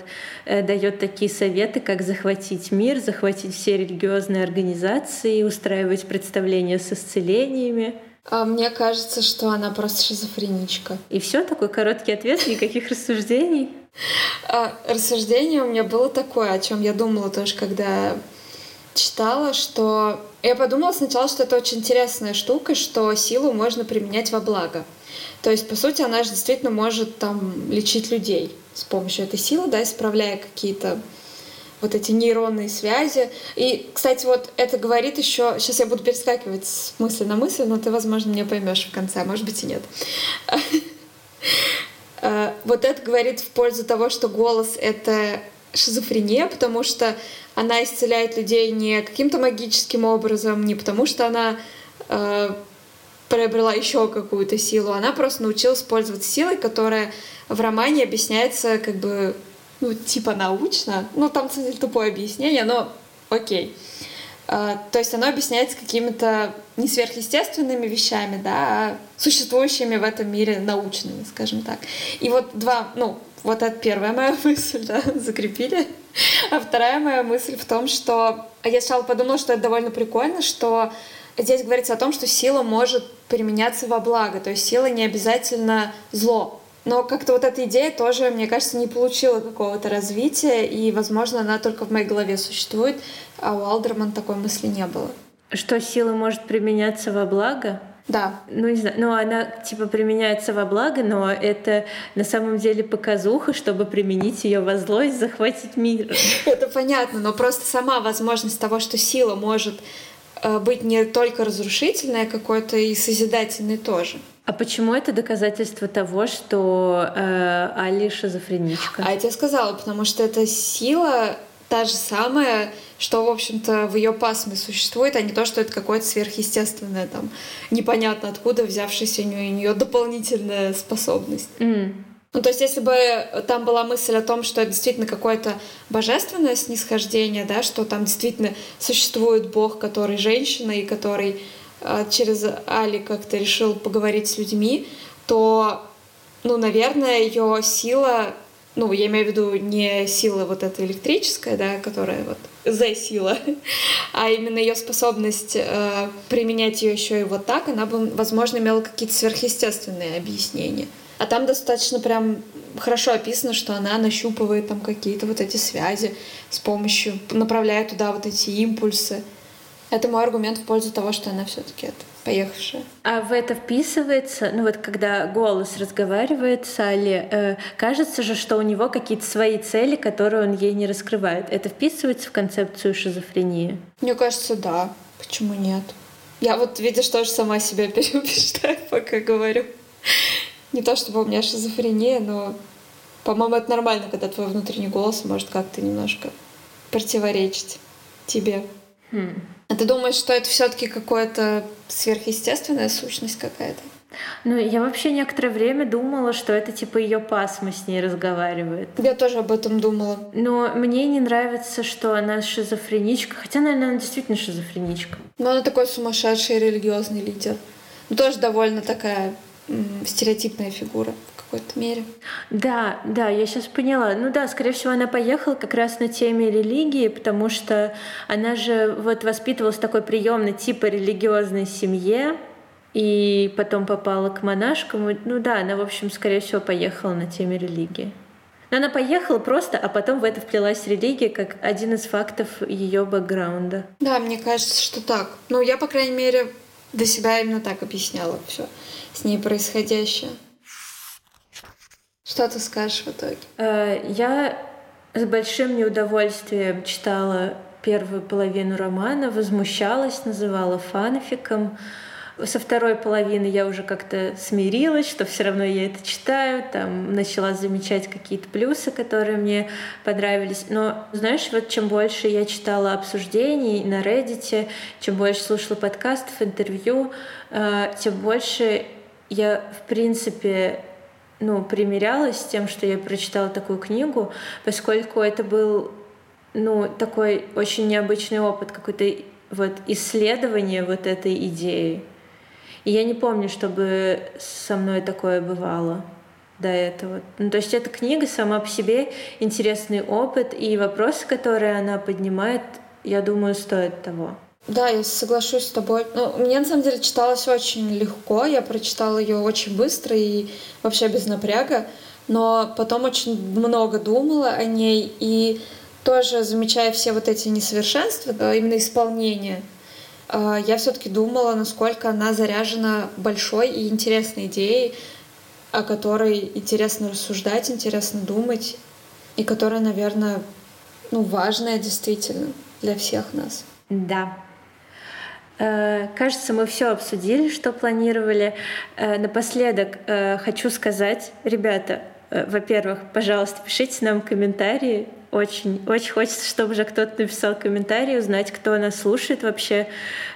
э, дает такие советы, как захватить мир, захватить все религиозные организации, устраивать представления с исцелениями. А мне кажется, что она просто шизофреничка. И все, такой короткий ответ, никаких рассуждений. А, рассуждение у меня было такое, о чем я думала тоже, когда читала, что я подумала сначала, что это очень интересная штука, что силу можно применять во благо. То есть, по сути, она же действительно может там лечить людей с помощью этой силы, да, исправляя какие-то вот эти нейронные связи. И, кстати, вот это говорит еще... Сейчас я буду перескакивать с мысли на мысль, но ты, возможно, меня поймешь в конце, а может быть и нет. А, вот это говорит в пользу того, что голос — это шизофрения, потому что она исцеляет людей не каким-то магическим образом, не потому что она э, приобрела еще какую-то силу, она просто научилась пользоваться силой, которая в романе объясняется как бы, ну, типа научно. Ну, там, кстати, тупое объяснение, но окей. Uh, то есть оно объясняется какими-то не сверхъестественными вещами, да, а существующими в этом мире научными, скажем так. И вот два, ну, вот это первая моя мысль, да, закрепили. А вторая моя мысль в том, что я сначала подумала, что это довольно прикольно, что здесь говорится о том, что сила может применяться во благо, то есть сила не обязательно зло. Но как-то вот эта идея тоже, мне кажется, не получила какого-то развития, и, возможно, она только в моей голове существует, а у Алдерман такой мысли не было. Что сила может применяться во благо? Да. Ну, не знаю, ну она типа применяется во благо, но это на самом деле показуха, чтобы применить ее во злость, захватить мир. Это понятно, но просто сама возможность того, что сила может быть не только разрушительной, а какой-то и созидательной тоже. А почему это доказательство того, что э, Али шизофреничка? А я тебе сказала, потому что эта сила та же самая, что, в общем-то, в ее пасме существует, а не то, что это какое-то сверхъестественное, там, непонятно откуда взявшаяся у нее, у нее дополнительная способность. Mm. Ну, то есть, если бы там была мысль о том, что это действительно какое-то божественное снисхождение, да, что там действительно существует Бог, который женщина и который Э, через Али как-то решил поговорить с людьми, то, ну, наверное, ее сила, ну, я имею в виду не сила вот эта электрическая, да, которая вот за сила, а именно ее способность э, применять ее еще и вот так, она бы, возможно, имела какие-то сверхъестественные объяснения. А там достаточно прям хорошо описано, что она нащупывает там какие-то вот эти связи с помощью, направляя туда вот эти импульсы. Это мой аргумент в пользу того, что она все-таки это поехавшая. А в это вписывается, ну вот когда голос разговаривает с Али, э, кажется же, что у него какие-то свои цели, которые он ей не раскрывает. Это вписывается в концепцию шизофрении? Мне кажется, да. Почему нет? Я вот, видишь, тоже сама себя переубеждаю, пока говорю. Не то чтобы у меня шизофрения, но, по-моему, это нормально, когда твой внутренний голос может как-то немножко противоречить тебе. Хм. А ты думаешь, что это все-таки какая-то сверхъестественная сущность какая-то? Ну, я вообще некоторое время думала, что это типа ее пасма с ней разговаривает. Я тоже об этом думала. Но мне не нравится, что она шизофреничка. Хотя, наверное, она действительно шизофреничка. Но она такой сумасшедший религиозный лидер. Ну, тоже довольно такая стереотипная фигура какой-то мере. Да, да, я сейчас поняла. Ну да, скорее всего, она поехала как раз на теме религии, потому что она же вот воспитывалась в такой приемной типа религиозной семье, и потом попала к монашкам. Ну да, она, в общем, скорее всего, поехала на теме религии. Но она поехала просто, а потом в это вплелась религия как один из фактов ее бэкграунда. Да, мне кажется, что так. Ну, я, по крайней мере, для себя именно так объясняла все с ней происходящее. Что ты скажешь в итоге? Э, я с большим неудовольствием читала первую половину романа, возмущалась, называла фанфиком. Со второй половины я уже как-то смирилась, что все равно я это читаю, там начала замечать какие-то плюсы, которые мне понравились. Но, знаешь, вот чем больше я читала обсуждений на Reddit, чем больше слушала подкастов, интервью, э, тем больше я, в принципе, ну, примерялась с тем, что я прочитала такую книгу, поскольку это был ну, такой очень необычный опыт, какое-то вот исследование вот этой идеи. И я не помню, чтобы со мной такое бывало до этого. Ну, то есть эта книга сама по себе интересный опыт, и вопросы, которые она поднимает, я думаю, стоят того. Да, я соглашусь с тобой. Ну, мне на самом деле читалось очень легко. Я прочитала ее очень быстро и вообще без напряга. Но потом очень много думала о ней и тоже замечая все вот эти несовершенства, именно исполнение, а, я все-таки думала, насколько она заряжена большой и интересной идеей, о которой интересно рассуждать, интересно думать, и которая, наверное, ну, важная действительно для всех нас. Да, кажется, мы все обсудили, что планировали. Э, напоследок э, хочу сказать, ребята, во-первых, пожалуйста, пишите нам комментарии. Очень, очень хочется, чтобы уже кто-то написал комментарий, узнать, кто нас слушает вообще,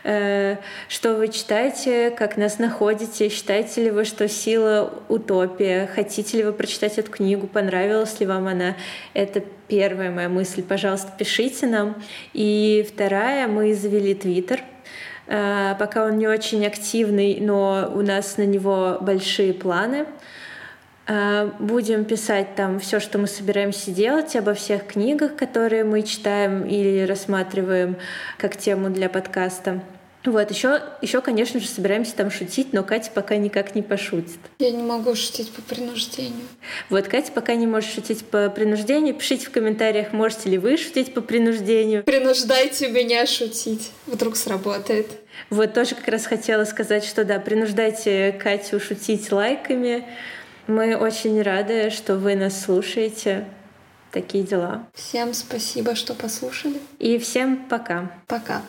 что вы читаете, как нас находите, считаете ли вы, что сила утопия, хотите ли вы прочитать эту книгу, понравилась ли вам она. Это первая моя мысль. Пожалуйста, пишите нам. И вторая, мы завели Твиттер — Э, пока он не очень активный, но у нас на него большие планы. Э, будем писать там все, что мы собираемся делать, обо всех книгах, которые мы читаем или рассматриваем как тему для подкаста. Вот, еще, еще, конечно же, собираемся там шутить, но Катя пока никак не пошутит. Я не могу шутить по принуждению. Вот, Катя пока не может шутить по принуждению. Пишите в комментариях, можете ли вы шутить по принуждению. Принуждайте меня шутить. Вдруг сработает. Вот, тоже как раз хотела сказать, что да, принуждайте Катю шутить лайками. Мы очень рады, что вы нас слушаете. Такие дела. Всем спасибо, что послушали. И всем пока. Пока.